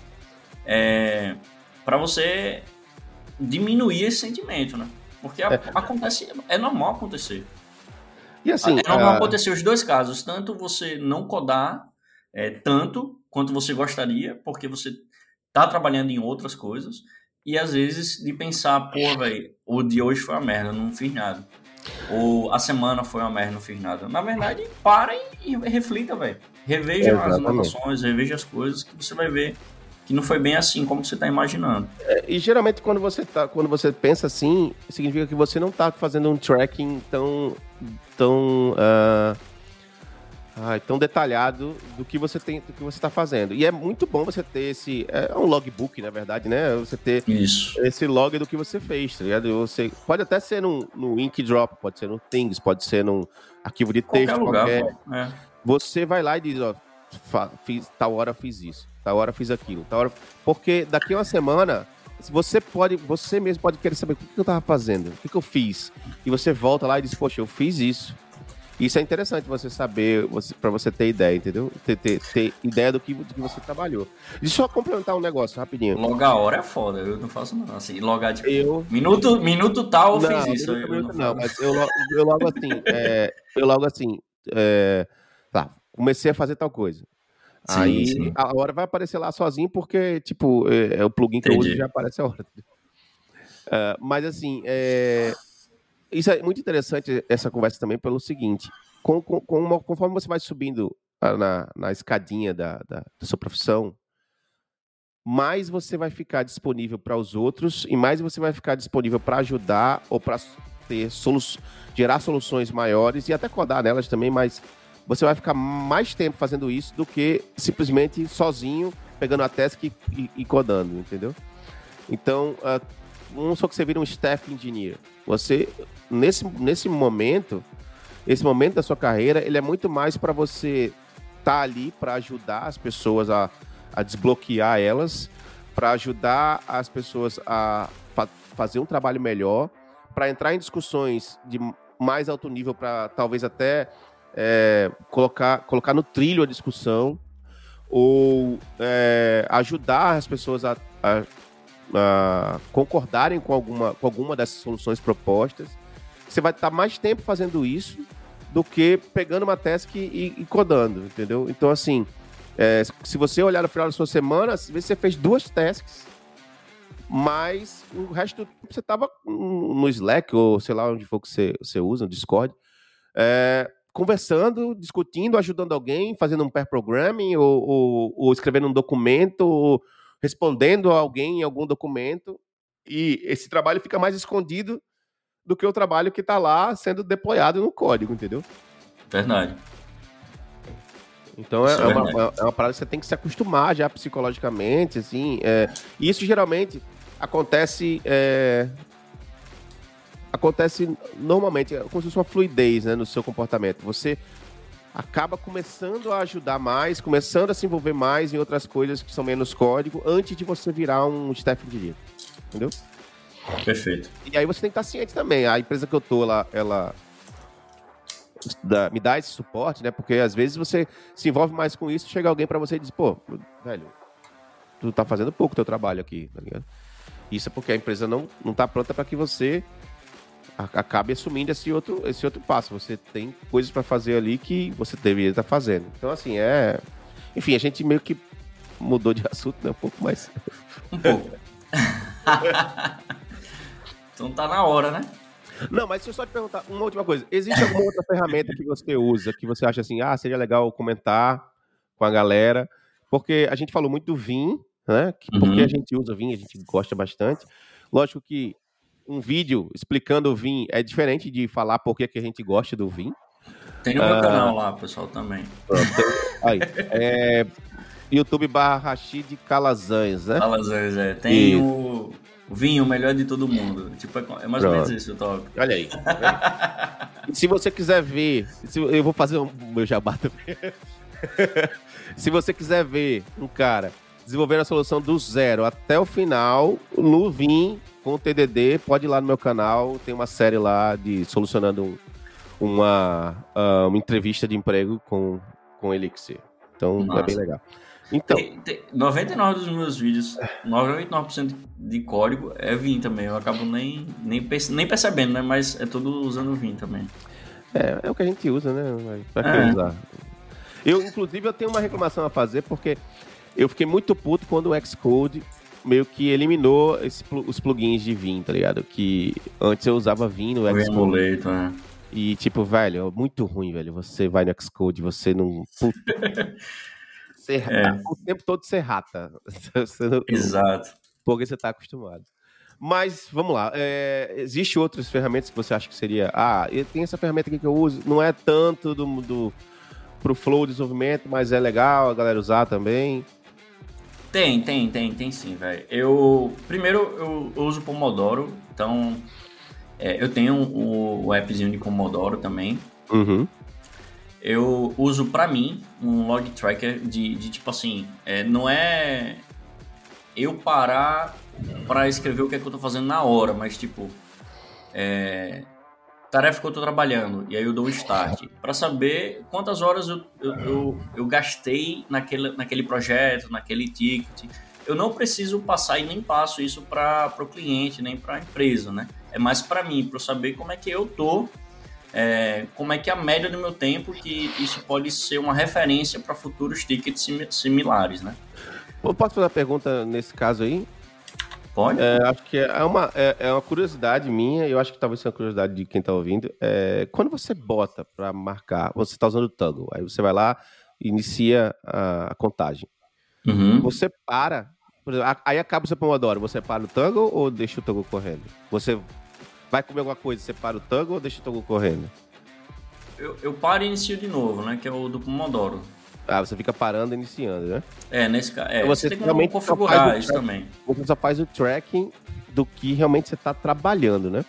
é, para você diminuir esse sentimento, né? Porque a, é. acontece, é normal acontecer. E assim. É normal acontecer os dois casos. Tanto você não codar é, tanto quanto você gostaria, porque você tá trabalhando em outras coisas. E às vezes de pensar, pô, velho, o de hoje foi uma merda, não fiz nada. Ou a semana foi uma merda, não fiz nada. Na verdade, para e, reflita, velho. Reveja as anotações, reveja as coisas que você vai ver que não foi bem assim como você está imaginando. É, e geralmente quando você tá, quando você pensa assim, significa que você não está fazendo um tracking tão tão uh, ai, tão detalhado do que você tem, do que você está fazendo. E é muito bom você ter esse é um logbook, na verdade, né? Você ter Isso. esse log do que você fez, tá ligado? Você pode até ser no, no Inkdrop, pode ser no Things, pode ser num arquivo de texto qualquer. Lugar, qualquer. É. Você vai lá e diz, ó, fiz tal hora fiz isso tal hora fiz aquilo, tal hora. Porque daqui a uma semana, você pode, você mesmo pode querer saber o que eu tava fazendo, o que eu fiz. E você volta lá e diz, poxa, eu fiz isso. Isso é interessante você saber, você, para você ter ideia, entendeu? Ter, ter, ter, ideia do que, do que você trabalhou. Deixa eu só complementar um negócio rapidinho. Logar hora é foda, eu não faço não. Assim, logar tipo. Eu... Minuto, minuto tal eu não, fiz isso. Eu não, não mas eu, eu logo assim. é, eu logo assim. É, tá, comecei a fazer tal coisa. Sim, aí sim. a hora vai aparecer lá sozinho, porque, tipo, é, é o plugin que Entendi. eu uso já aparece a hora. Uh, mas assim, é... isso é muito interessante essa conversa também pelo seguinte: com, com, com uma, conforme você vai subindo na, na escadinha da, da, da sua profissão, mais você vai ficar disponível para os outros e mais você vai ficar disponível para ajudar ou para ter solu gerar soluções maiores e até codar nelas também, mas você vai ficar mais tempo fazendo isso do que simplesmente sozinho, pegando a task e, e, e codando, entendeu? Então, uh, vamos só que você vira um staff engineer. Você, nesse, nesse momento, esse momento da sua carreira, ele é muito mais para você estar tá ali para ajudar as pessoas a, a desbloquear elas, para ajudar as pessoas a fa fazer um trabalho melhor, para entrar em discussões de mais alto nível, para talvez até é, colocar, colocar no trilho a discussão ou é, ajudar as pessoas a, a, a, concordarem com alguma, com alguma dessas soluções propostas. Você vai estar mais tempo fazendo isso do que pegando uma task e, e codando, entendeu? Então, assim, é, se você olhar no final da sua semana, você fez duas tasks, mas o resto você estava no Slack ou sei lá onde for que você, você usa, no Discord, é, conversando, discutindo, ajudando alguém, fazendo um pair programming ou, ou, ou escrevendo um documento, ou respondendo a alguém em algum documento. E esse trabalho fica mais escondido do que o trabalho que está lá sendo deployado no código, entendeu? Verdade. Então é, é, uma, é, uma, parada que você tem que se acostumar já psicologicamente, assim. É, e isso geralmente acontece é, acontece normalmente, é como se fosse uma fluidez né, no seu comportamento. Você acaba começando a ajudar mais, começando a se envolver mais em outras coisas que são menos código, antes de você virar um staff engineer. Entendeu? Perfeito. E aí você tem que estar ciente também. A empresa que eu tô lá, ela me dá esse suporte, né? Porque às vezes você se envolve mais com isso, chega alguém para você e diz, pô, velho, tu tá fazendo pouco teu trabalho aqui, tá ligado? Isso é porque a empresa não, não tá pronta para que você acabe assumindo esse outro, esse outro passo. Você tem coisas para fazer ali que você deveria estar tá fazendo. Então, assim, é. Enfim, a gente meio que mudou de assunto, né? Um pouco mais. Um pouco. então tá na hora, né? Não, mas deixa eu só te perguntar uma última coisa. Existe alguma outra ferramenta que você usa que você acha assim, ah, seria legal comentar com a galera? Porque a gente falou muito do Vim, né? Que, uhum. Porque a gente usa Vim, a gente gosta bastante. Lógico que um vídeo explicando o Vim é diferente de falar por que, a gente gosta do Vim. Tem no meu uh, canal lá, pessoal, também. Aí, é, YouTube barra Rashid Calazans, né? Calazans, é. Tem o, o vinho, o melhor de todo mundo. Tipo, é, é mais Pronto. ou menos isso o top. Olha aí. se você quiser ver, eu vou fazer o meu jabá também. se você quiser ver um cara desenvolvendo a solução do zero até o final, no Vim, com o TDD, pode ir lá no meu canal, tem uma série lá de solucionando um, uma, uh, uma entrevista de emprego com, com Elixir. Então Nossa. é bem legal. Então, tem, tem 99 dos meus vídeos, 99% de código é Vim também. Eu acabo nem, nem, nem percebendo, né? Mas é tudo usando Vim também. É, é o que a gente usa, né? Pra que é. usar? Eu, inclusive, eu tenho uma reclamação a fazer porque eu fiquei muito puto quando o Xcode meio que eliminou esse, os plugins de Vim, tá ligado? Que antes eu usava Vim no Xcode. né? E tipo, velho, é muito ruim, velho. Você vai no Xcode, você não. Você é. o tempo todo ser rata. Não... Exato. Porque você tá acostumado. Mas, vamos lá. É, Existem outras ferramentas que você acha que seria. Ah, tem essa ferramenta aqui que eu uso. Não é tanto do, do, pro flow de desenvolvimento, mas é legal a galera usar também. Tem, tem, tem, tem sim, velho. Eu. Primeiro, eu, eu uso Pomodoro, então. É, eu tenho o, o appzinho de Pomodoro também. Uhum. Eu uso para mim um log tracker de, de tipo assim, é, não é eu parar para escrever o que é que eu tô fazendo na hora, mas tipo, é, tarefa que eu tô trabalhando, e aí eu dou um start, para saber quantas horas eu, eu, eu, eu, gastei naquele, naquele projeto, naquele ticket. Eu não preciso passar e nem passo isso para o cliente, nem para a empresa, né? É mais para mim, para eu saber como é que eu tô, é, como é que é a média do meu tempo, que isso pode ser uma referência para futuros tickets similares, né? Eu posso fazer uma pergunta nesse caso aí? Pode? É, acho que é uma, é, é, uma curiosidade minha, e eu acho que talvez seja uma curiosidade de quem está ouvindo. É, quando você bota para marcar, você está usando o Toggle, aí você vai lá e inicia a, a contagem. Uhum. Você para, exemplo, aí acaba o seu Pomodoro, você para o Toggle ou deixa o Toggle correndo? Você vai comer alguma coisa, você para o Toggle ou deixa o Toggle correndo? Eu, eu paro e inicio de novo, né? Que é o do Pomodoro. Ah, você fica parando e iniciando, né? É, nesse caso. É, então você, você tem realmente configurar isso também. Você só faz o tracking do que realmente você está trabalhando, né?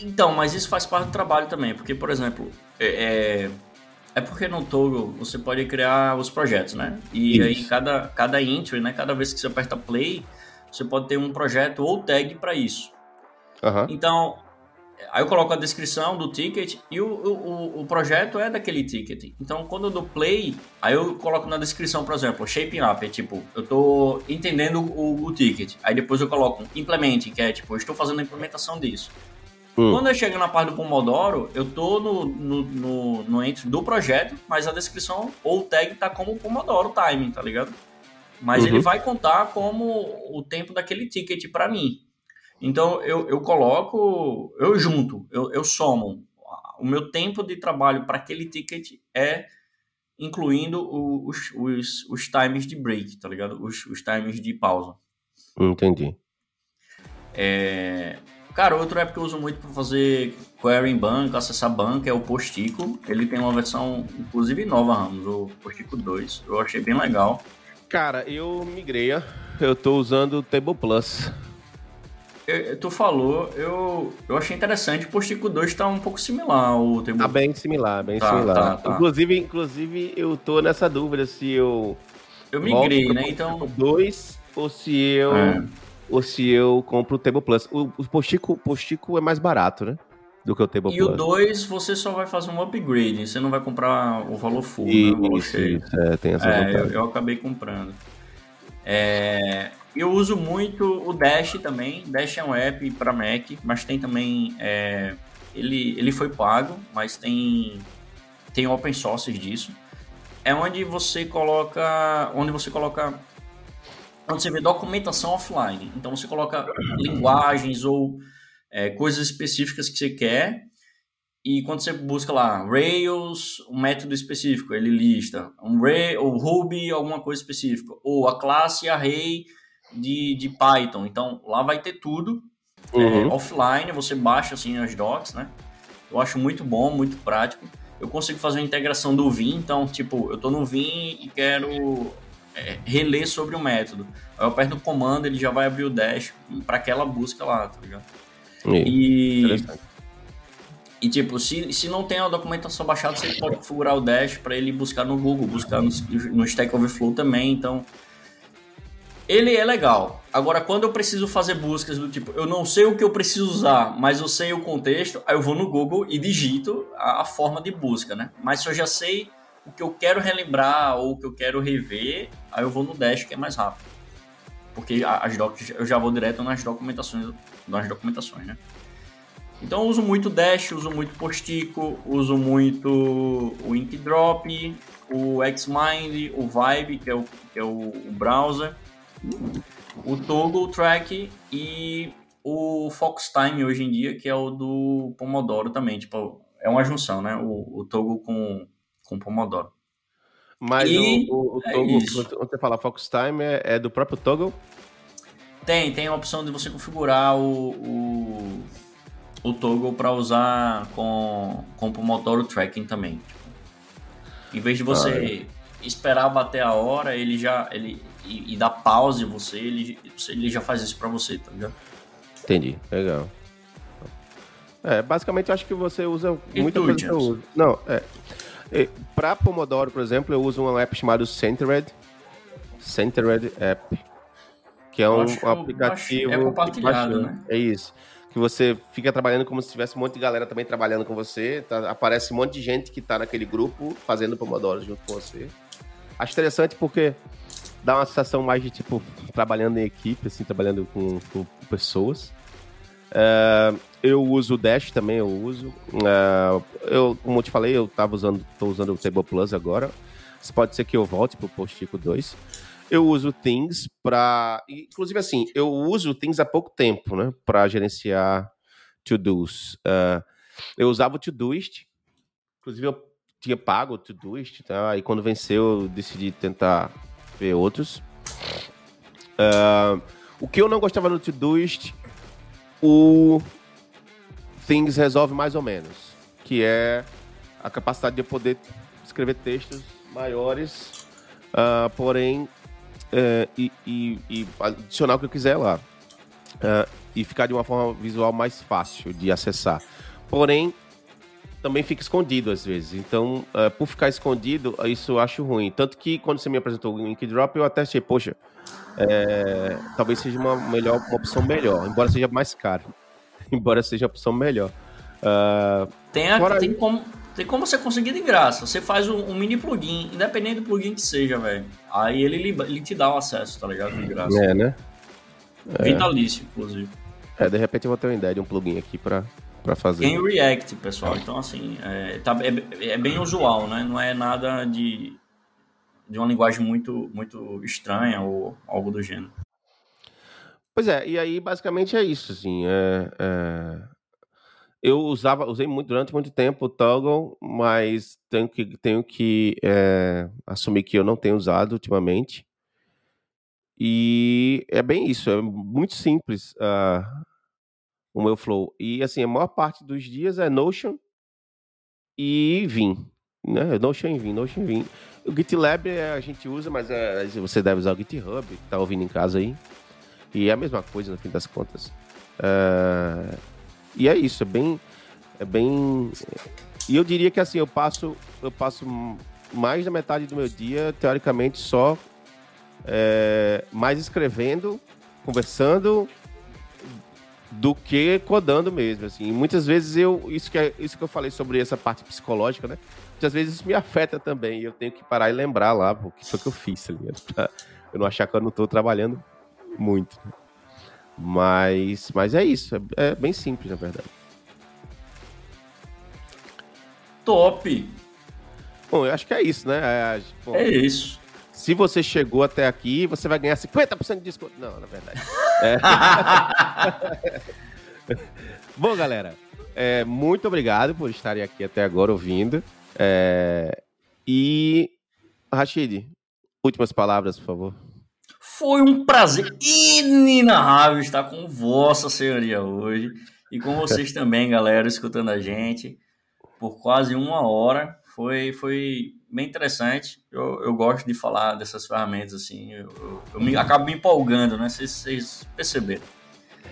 Então, mas isso faz parte do trabalho também, porque, por exemplo, é, é, é porque no Togo você pode criar os projetos, né? E isso. aí cada, cada entry, né? Cada vez que você aperta play, você pode ter um projeto ou tag para isso. Uhum. Então, Aí eu coloco a descrição do ticket e o, o, o projeto é daquele ticket. Então, quando eu dou play, aí eu coloco na descrição, por exemplo, shaping up, é tipo, eu tô entendendo o, o ticket. Aí depois eu coloco implemente, que é tipo, eu estou fazendo a implementação disso. Hum. Quando eu chego na parte do Pomodoro, eu tô no, no, no, no entry do projeto, mas a descrição ou tag tá como Pomodoro timing, tá ligado? Mas uhum. ele vai contar como o tempo daquele ticket para mim. Então eu, eu coloco, eu junto, eu, eu somo. O meu tempo de trabalho para aquele ticket é incluindo os, os, os times de break, tá ligado? Os, os times de pausa. Entendi. É... Cara, outro app que eu uso muito para fazer query em banco, acessar banco, é o Postico. Ele tem uma versão, inclusive, nova, Ramos, o Postico 2. Eu achei bem legal. Cara, eu migrei. Eu tô usando o Table Plus eu, tu falou, eu, eu achei interessante, o Postico 2 tá um pouco similar ao Table Tá bem similar, bem tá, similar. Tá, tá. Inclusive, inclusive, eu tô nessa dúvida se eu. Eu migrei, né? Então. 2 ou se eu. É. ou se eu compro o Table Plus. O, o Postico, Postico é mais barato, né? Do que o Table e Plus. E o 2 você só vai fazer um upgrade, você não vai comprar o valor full, e, né? O valor isso, isso, é, tem essa é, eu, eu, acabei comprando. É, eu uso muito o Dash também. Dash é um app para Mac, mas tem também. É, ele, ele foi pago, mas tem, tem open source disso. É onde você coloca. Onde você coloca. Onde você vê documentação offline. Então você coloca linguagens ou é, coisas específicas que você quer. E quando você busca lá Rails, um método específico, ele lista um Ray, ou Ruby, alguma coisa específica, ou a classe array de, de Python. Então lá vai ter tudo é, uhum. é, offline, você baixa assim as docs, né? Eu acho muito bom, muito prático. Eu consigo fazer uma integração do Vim, então, tipo, eu tô no Vim e quero é, reler sobre o método. Aí eu aperto o comando, ele já vai abrir o dash para aquela busca lá, tá ligado? E, e tipo, se, se não tem a documentação baixada, você pode configurar o dash para ele buscar no Google, buscar no, no Stack Overflow também, então ele é legal. Agora, quando eu preciso fazer buscas do tipo, eu não sei o que eu preciso usar, mas eu sei o contexto, aí eu vou no Google e digito a, a forma de busca, né? Mas se eu já sei o que eu quero relembrar ou o que eu quero rever, aí eu vou no Dash, que é mais rápido. Porque as docs, eu já vou direto nas documentações, nas documentações, né? Então eu uso muito Dash, uso muito Postico, uso muito o Inkdrop, o Xmind, o Vibe, que é o, que é o, o browser o Toggle Track e o Fox Time hoje em dia, que é o do Pomodoro também. Tipo, é uma junção, né? O, o Toggle com, com Pomodoro. Mas e o, o, o é Toggle, quando você fala Fox Time, é, é, do próprio Toggle? Tem, tem a opção de você configurar o, o, o Toggle para usar com, com Pomodoro Tracking também. Tipo, em vez de você ah, é. esperar bater a hora, ele já ele, e, e dá pause em você, ele, ele já faz isso para você, tá ligado? Entendi, legal. É, basicamente eu acho que você usa muita coisa que eu uso. Não, é. Para Pomodoro, por exemplo, eu uso um app chamado Centered. Centered App. Que é um, um aplicativo. É compartilhado, né? É isso. Que você fica trabalhando como se tivesse um monte de galera também trabalhando com você. Tá, aparece um monte de gente que tá naquele grupo fazendo Pomodoro junto com você. Acho interessante porque dá uma sensação mais de, tipo, trabalhando em equipe, assim, trabalhando com, com pessoas. Uh, eu uso o Dash também, eu uso. Uh, eu, como eu te falei, eu tava usando, tô usando o Table Plus agora. Isso pode ser que eu volte pro Postico 2. Eu uso Things para, inclusive assim, eu uso Things há pouco tempo, né, para gerenciar to-dos. Uh, eu usava o Todoist, inclusive eu tinha pago o Todoist, tá? E quando venceu, eu decidi tentar ver outros. Uh, o que eu não gostava no Todoist, o Things resolve mais ou menos, que é a capacidade de eu poder escrever textos maiores, uh, porém, uh, e, e, e, adicionar o que eu quiser lá. Uh, e ficar de uma forma visual mais fácil de acessar. Porém, também fica escondido às vezes. Então, uh, por ficar escondido, isso eu acho ruim. Tanto que quando você me apresentou o Ink Drop, eu até achei, poxa, é, talvez seja uma, melhor, uma opção melhor, embora seja mais caro. embora seja a opção melhor. Uh, tem, a, tem, como, tem como você conseguir de graça. Você faz um, um mini plugin, independente do plugin que seja, velho. Aí ele, ele te dá o acesso, tá ligado? De graça. É, né? É. Vitalício, inclusive. É, de repente eu vou ter uma ideia de um plugin aqui pra, para fazer. Tem React, pessoal. Então, assim, é, tá, é, é, bem usual, né? Não é nada de, de uma linguagem muito, muito estranha ou algo do gênero. Pois é, e aí basicamente é isso, assim. É, é... Eu usava, usei muito, durante muito tempo o Toggle, mas tenho que, tenho que é, assumir que eu não tenho usado ultimamente. E é bem isso, é muito simples. Uh, o meu flow. E assim, a maior parte dos dias é Notion e Vim. Né? Notion e Vim, Notion e Vim. O GitLab é, a gente usa, mas é, você deve usar o GitHub, que tá ouvindo em casa aí. E é a mesma coisa no fim das contas. Uh, e é isso, é bem. É bem. E eu diria que assim, eu passo, eu passo mais da metade do meu dia, teoricamente, só é, mais escrevendo conversando do que codando mesmo, assim. Muitas vezes eu, isso que, é, isso que eu falei sobre essa parte psicológica, né? Muitas vezes isso me afeta também, eu tenho que parar e lembrar lá o que foi que eu fiz, tá Pra eu não achar que eu não tô trabalhando muito. Mas, mas é isso, é, é bem simples, na verdade. Top! Bom, eu acho que é isso, né? É, bom, é isso. Se você chegou até aqui, você vai ganhar 50% de desconto. Não, na verdade. É. Bom, galera, é, muito obrigado por estarem aqui até agora ouvindo. É, e, Rashid, últimas palavras, por favor. Foi um prazer inenarrável estar com Vossa Senhoria hoje e com vocês também, galera, escutando a gente por quase uma hora. Foi, foi bem interessante. Eu, eu gosto de falar dessas ferramentas assim. Eu, eu, eu me, acabo me empolgando, né? Se vocês perceberam.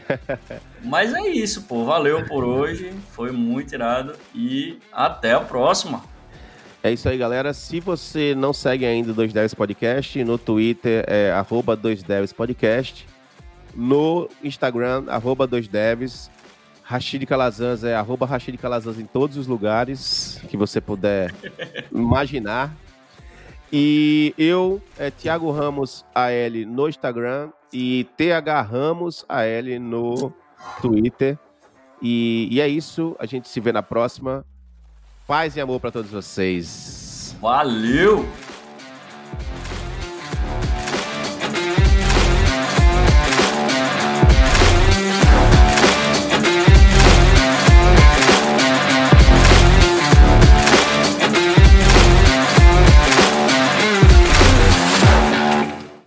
Mas é isso, pô. Valeu por hoje. Foi muito irado. E até a próxima. É isso aí, galera. Se você não segue ainda o 210 Podcast, no Twitter é arroba 210 Podcast. No Instagram, arroba 2devs. Rashid Calazans é arroba Rashid Calazans em todos os lugares que você puder imaginar. E eu, é Thiago Ramos AL no Instagram e TH Ramos AL no Twitter. E, e é isso, a gente se vê na próxima. Paz e amor para todos vocês. Valeu!